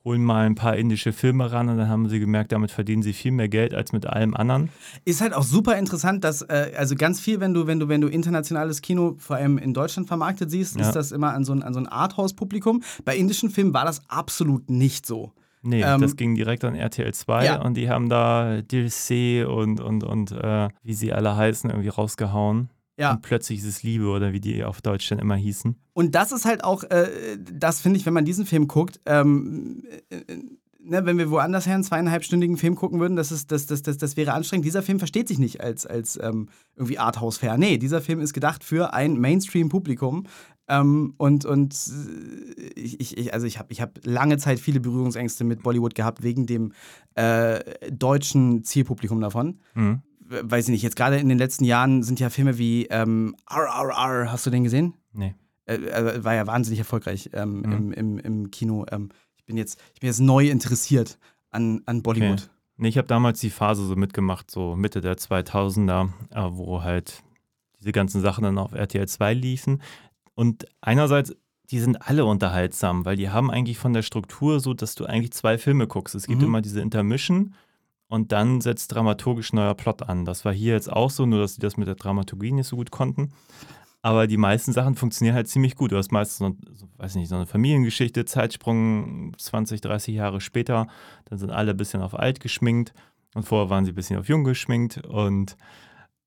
holen mal ein paar indische Filme ran und dann haben sie gemerkt, damit verdienen sie viel mehr Geld als mit allem anderen. Ist halt auch super interessant, dass, äh, also ganz viel, wenn du, wenn du, wenn du internationales Kino vor allem in Deutschland vermarktet siehst, Ja. ist das immer an so ein, an so ein Arthouse-Publikum. Bei indischen Filmen war das absolut nicht so. Nee, Ähm, das ging direkt an RTL 2 Ja. und die haben da DLC und, und, und äh, wie sie alle heißen, irgendwie rausgehauen. Ja. Und plötzlich ist es Liebe oder wie die auf Deutsch dann immer hießen. Und das ist halt auch, äh, das finde ich, wenn man diesen Film guckt, ähm, äh, äh, ne, wenn wir woanders her einen zweieinhalbstündigen Film gucken würden, das, ist, das, das, das, das wäre anstrengend. Dieser Film versteht sich nicht als, als ähm, irgendwie Arthouse-fair. Nee, dieser Film ist gedacht für ein Mainstream-Publikum. Ähm, und und äh, ich, ich- also ich habe ich hab lange Zeit viele Berührungsängste mit Bollywood gehabt, wegen dem äh, deutschen Zielpublikum davon. Mhm. Weiß ich nicht, jetzt gerade in den letzten Jahren sind ja Filme wie ähm, RRR, hast du den gesehen? Nee. äh, äh, war ja wahnsinnig erfolgreich ähm, Mhm. im, im, im Kino. Ähm, ich, bin jetzt, ich bin jetzt neu interessiert an, an Bollywood. Okay. Nee, ich habe damals die Phase so mitgemacht, so Mitte der 2000er, äh, wo halt diese ganzen Sachen dann auf RTL 2 liefen. Und einerseits, die sind alle unterhaltsam, weil die haben eigentlich von der Struktur so, dass du eigentlich zwei Filme guckst. Es gibt Mhm. immer diese Intermission und dann setzt dramaturgisch neuer Plot an. Das war hier jetzt auch so, nur dass sie das mit der Dramaturgie nicht so gut konnten. Aber die meisten Sachen funktionieren halt ziemlich gut. Du hast meistens so, weiß nicht, so eine Familiengeschichte, Zeitsprung 20, 30 Jahre später. Dann sind alle ein bisschen auf alt geschminkt und vorher waren sie ein bisschen auf jung geschminkt und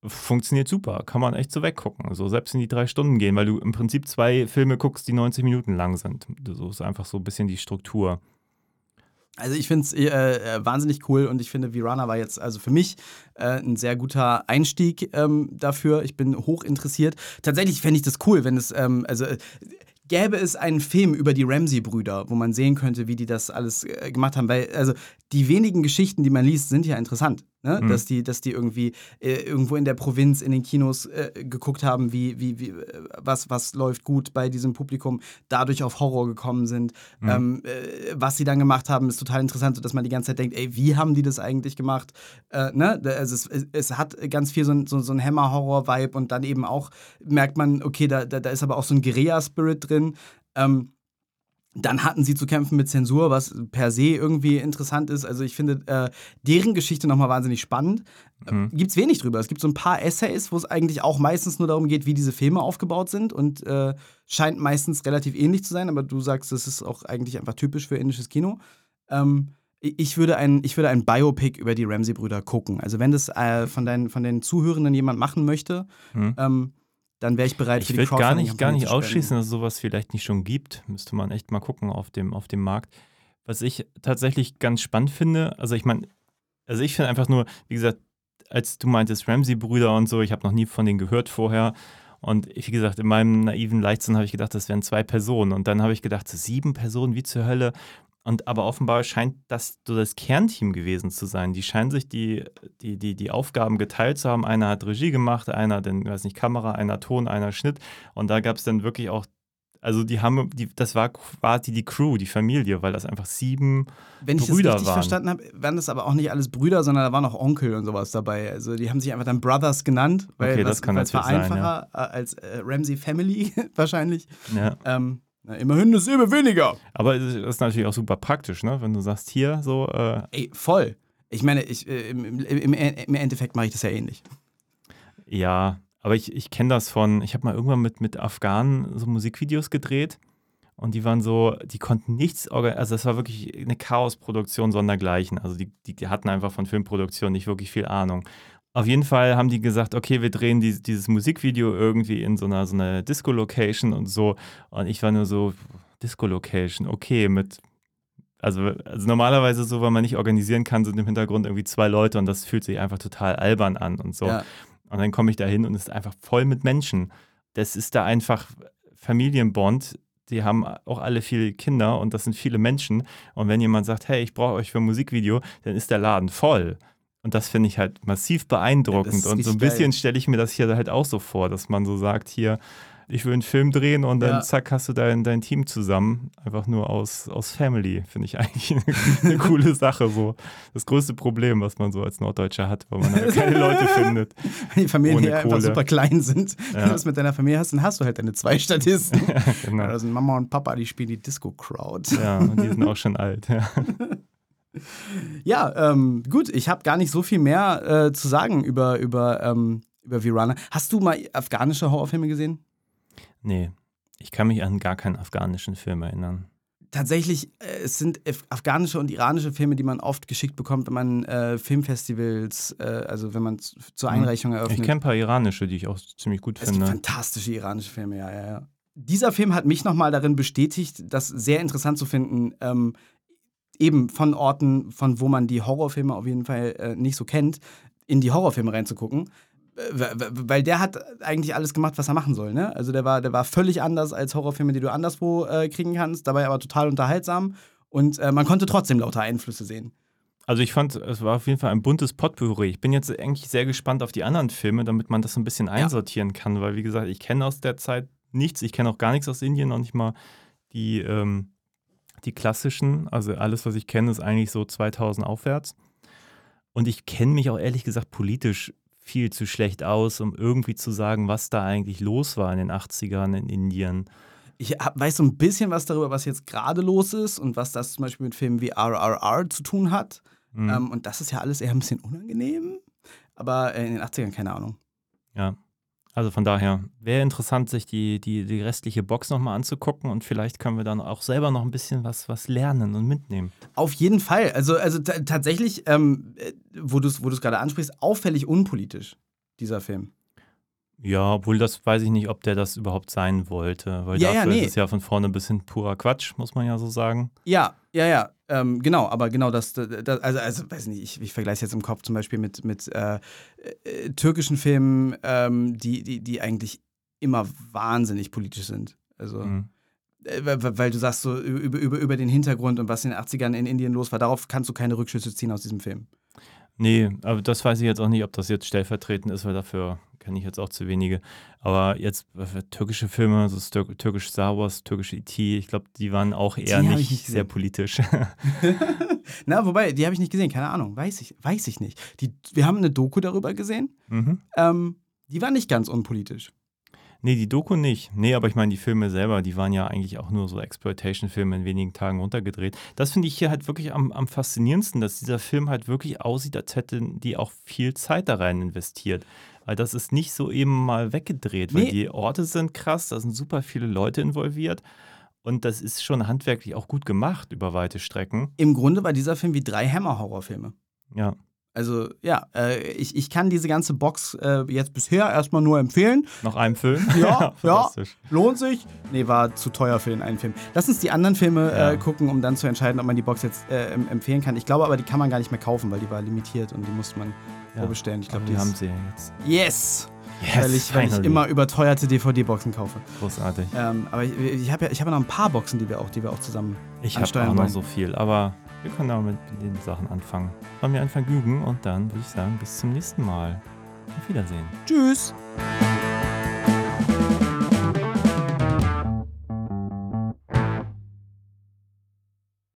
funktioniert super. Kann man echt so weggucken. So selbst in die drei Stunden gehen, weil du im Prinzip zwei Filme guckst, die 90 Minuten lang sind. So ist einfach so ein bisschen die Struktur. Also ich finde es äh, äh, wahnsinnig cool und ich finde, Virana war jetzt also für mich äh, ein sehr guter Einstieg ähm, dafür. Ich bin hoch interessiert. Tatsächlich fände ich das cool, wenn es, ähm, also äh, gäbe es einen Film über die Ramsey-Brüder, wo man sehen könnte, wie die das alles äh, gemacht haben. Weil, also die wenigen Geschichten, die man liest, sind ja interessant. Ne? Mhm. Dass, die, dass die irgendwie äh, irgendwo in der Provinz in den Kinos äh, geguckt haben, wie, wie, wie, äh, was, was läuft gut bei diesem Publikum, dadurch auf Horror gekommen sind. Mhm. Ähm, äh, was sie dann gemacht haben, ist total interessant, sodass man die ganze Zeit denkt, ey, wie haben die das eigentlich gemacht? Äh, ne? Also es, es, es hat ganz viel so ein, so, so ein Hammer-Horror-Vibe und dann eben auch merkt man, okay, da, da, da ist aber auch so ein Guerilla-Spirit drin. Ähm, dann hatten sie zu kämpfen mit Zensur, was per se irgendwie interessant ist. Also ich finde äh, deren Geschichte nochmal wahnsinnig spannend. Mhm. Gibt es wenig drüber. Es gibt so ein paar Essays, wo es eigentlich auch meistens nur darum geht, wie diese Filme aufgebaut sind und äh, scheint meistens relativ ähnlich zu sein, aber du sagst, das ist auch eigentlich einfach typisch für indisches Kino. Ähm, ich würde, ein, ich würde ein Biopic über die Ramsey-Brüder gucken. Also wenn das äh, von, deinen, von den Zuhörenden jemand machen möchte, Mhm. ähm, dann wäre ich bereit Ich für die will gar nicht, gar nicht ausschließen, dass es sowas vielleicht nicht schon gibt. Müsste man echt mal gucken auf dem, auf dem Markt. Was ich tatsächlich ganz spannend finde, also ich meine, also ich finde einfach nur, wie gesagt, als du meintest Ramsey-Brüder und so, ich habe noch nie von denen gehört vorher. Und wie gesagt, in meinem naiven Leichtsinn habe ich gedacht, das wären zwei Personen. Und dann habe ich gedacht, sieben Personen, wie zur Hölle. Und aber offenbar scheint das so das Kernteam gewesen zu sein. Die scheinen sich die, die, die, die Aufgaben geteilt zu haben. Einer hat Regie gemacht, einer, den, weiß nicht, Kamera, einer Ton, einer Schnitt. Und da gab es dann wirklich auch also die haben, die, das war quasi die Crew, die Familie, weil das einfach sieben Wenn ich Brüder das richtig waren. verstanden habe, waren das aber auch nicht alles Brüder, sondern da waren auch Onkel und sowas dabei. Also die haben sich einfach dann Brothers genannt, weil Okay, was, das kann es war natürlich sein, einfacher äh, als äh, Ramsey Family wahrscheinlich. Ja. Ähm, na, immerhin ist immer weniger. Aber es ist natürlich auch super praktisch, ne? Wenn du sagst, hier so, äh, Ey, voll. Ich meine, ich, äh, im, im, im, Endeffekt mache ich das ja ähnlich. ja, aber ich, ich kenne das von, ich habe mal irgendwann mit, mit Afghanen so Musikvideos gedreht und die waren so, die konnten nichts, orga- also das war wirklich eine Chaosproduktion sondergleichen. Also die, die, die hatten einfach von Filmproduktion nicht wirklich viel Ahnung. Auf jeden Fall haben die gesagt, okay, wir drehen dies, dieses Musikvideo irgendwie in so einer, so einer Disco-Location und so. Und ich war nur so, Disco-Location, okay, mit also, also normalerweise so, weil man nicht organisieren kann, sind im Hintergrund irgendwie zwei Leute und das fühlt sich einfach total albern an und so. Ja. Und dann komme ich da hin und es ist einfach voll mit Menschen. Das ist da einfach Familienbond. Die haben auch alle viele Kinder und das sind viele Menschen. Und wenn jemand sagt, hey, ich brauche euch für ein Musikvideo, dann ist der Laden voll. Und das finde ich halt massiv beeindruckend. ist und so ein bisschen stelle ich mir das hier halt auch so vor, dass man so sagt, hier, ich will einen Film drehen und dann Ja. zack, hast du dein, dein Team zusammen. Einfach nur aus, aus Family. Finde ich eigentlich eine, eine coole Sache. So. Das größte Problem, was man so als Norddeutscher hat, weil man halt keine Leute findet. Wenn die Familien hier einfach super klein sind. Wenn Ja. du das mit deiner Familie hast, dann hast du halt deine zwei Statisten. Genau. Ja, das sind Mama und Papa, die spielen die Disco-Crowd. Ja, und die sind auch schon alt. Ja. Ja, ähm, gut, ich habe gar nicht so viel mehr äh, zu sagen über, über, ähm, über Virana. Hast du mal afghanische Horrorfilme gesehen? Nee, ich kann mich an gar keinen afghanischen Film erinnern. Tatsächlich, äh, es sind af- afghanische und iranische Filme, die man oft geschickt bekommt, wenn man äh, Filmfestivals, äh, also wenn man zur Einreichung eröffnet. Ich kenne ein paar iranische, die ich auch ziemlich gut Es gibt finde. fantastische iranische Filme, ja, ja, ja. Dieser Film hat mich nochmal darin bestätigt, das sehr interessant zu finden, ähm, eben von Orten, von wo man die Horrorfilme auf jeden Fall äh, nicht so kennt, in die Horrorfilme reinzugucken. Äh, Weil der hat eigentlich alles gemacht, was er machen soll. Ne? Also der war, der war völlig anders als Horrorfilme, die du anderswo äh, kriegen kannst, dabei aber total unterhaltsam. Und äh, man konnte trotzdem lauter Einflüsse sehen. Also ich fand, es war auf jeden Fall ein buntes Potpourri. Ich bin jetzt eigentlich sehr gespannt auf die anderen Filme, damit man das so ein bisschen einsortieren kann, weil wie gesagt, ich kenne aus der Zeit nichts. Ich kenne auch gar nichts aus Indien, noch nicht mal die, ähm, die klassischen. Also alles, was ich kenne, ist eigentlich so 2000 aufwärts. Und ich kenne mich auch ehrlich gesagt politisch viel zu schlecht aus, um irgendwie zu sagen, was da eigentlich los war in den 80ern in Indien. Ich hab, weiß so ein bisschen was darüber, was jetzt gerade los ist und was das zum Beispiel mit Filmen wie RRR zu tun hat. Mhm. Ähm, und das ist ja alles eher ein bisschen unangenehm. Aber äh, in den 80ern keine Ahnung. Ja. Also von daher wäre interessant, sich die, die, die restliche Box nochmal anzugucken und vielleicht können wir dann auch selber noch ein bisschen was, was lernen und mitnehmen. Auf jeden Fall. Also, also ta- tatsächlich, ähm, äh, wo du es wo du's gerade ansprichst, auffällig unpolitisch, dieser Film. Ja, obwohl das weiß ich nicht, ob der das überhaupt sein wollte, weil Ja, ja, dafür nee. ist es ja von vorne bis hin purer Quatsch, muss man ja so sagen. Ja, ja, ja. Ähm, genau, aber genau das, das also, also weiß nicht, ich, ich vergleiche es jetzt im Kopf zum Beispiel mit, mit äh, äh, türkischen Filmen, ähm, die, die, die eigentlich immer wahnsinnig politisch sind. Also, Mhm. äh, weil, weil du sagst so über, über, über den Hintergrund und was in den 80ern in Indien los war, darauf kannst du keine Rückschlüsse ziehen aus diesem Film. Nee, aber das weiß ich jetzt auch nicht, ob das jetzt stellvertretend ist, weil dafür kenne ich jetzt auch zu wenige. Aber jetzt türkische Filme, so Tür türkisch Star Wars, türkische E.T., ich glaube, die waren auch eher Die nicht, nicht sehr politisch. Na, wobei, die habe ich nicht gesehen, keine Ahnung, weiß ich, weiß ich nicht. Die, wir haben eine Doku darüber gesehen, mhm. ähm, die war nicht ganz unpolitisch. Nee, die Doku nicht. Nee, aber ich meine, die Filme selber, die waren ja eigentlich auch nur so Exploitation-Filme in wenigen Tagen runtergedreht. Das finde ich hier halt wirklich am, am faszinierendsten, dass dieser Film halt wirklich aussieht, als hätten die auch viel Zeit da rein investiert. Weil das ist nicht so eben mal weggedreht, weil Nee. die Orte sind krass, da sind super viele Leute involviert. Und das ist schon handwerklich auch gut gemacht über weite Strecken. Im Grunde war dieser Film wie drei Hammer-Horrorfilme. Ja. Also ja, äh, ich, ich kann diese ganze Box äh, jetzt bisher erstmal nur empfehlen. Noch einem Film? Ja, ja, lohnt sich. Nee, war zu teuer für den einen Film. Lass uns die anderen Filme Ja. äh, gucken, um dann zu entscheiden, ob man die Box jetzt äh, em- empfehlen kann. Ich glaube aber, die kann man gar nicht mehr kaufen, weil die war limitiert und die musste man vorbestellen. Ich glaube, Aber die haben sie ja jetzt. Yes! Yes, weil ich, weil ich immer überteuerte DVD-Boxen kaufe. Großartig. Ähm, aber ich, ich habe ja, ich hab ja noch ein paar Boxen, die wir auch, die wir auch zusammen Ich habe ansteuern auch noch wollen. so viel, aber wir können auch mit den Sachen anfangen. War mir ein Vergnügen und dann würde ich sagen, bis zum nächsten Mal. Auf Wiedersehen. Tschüss!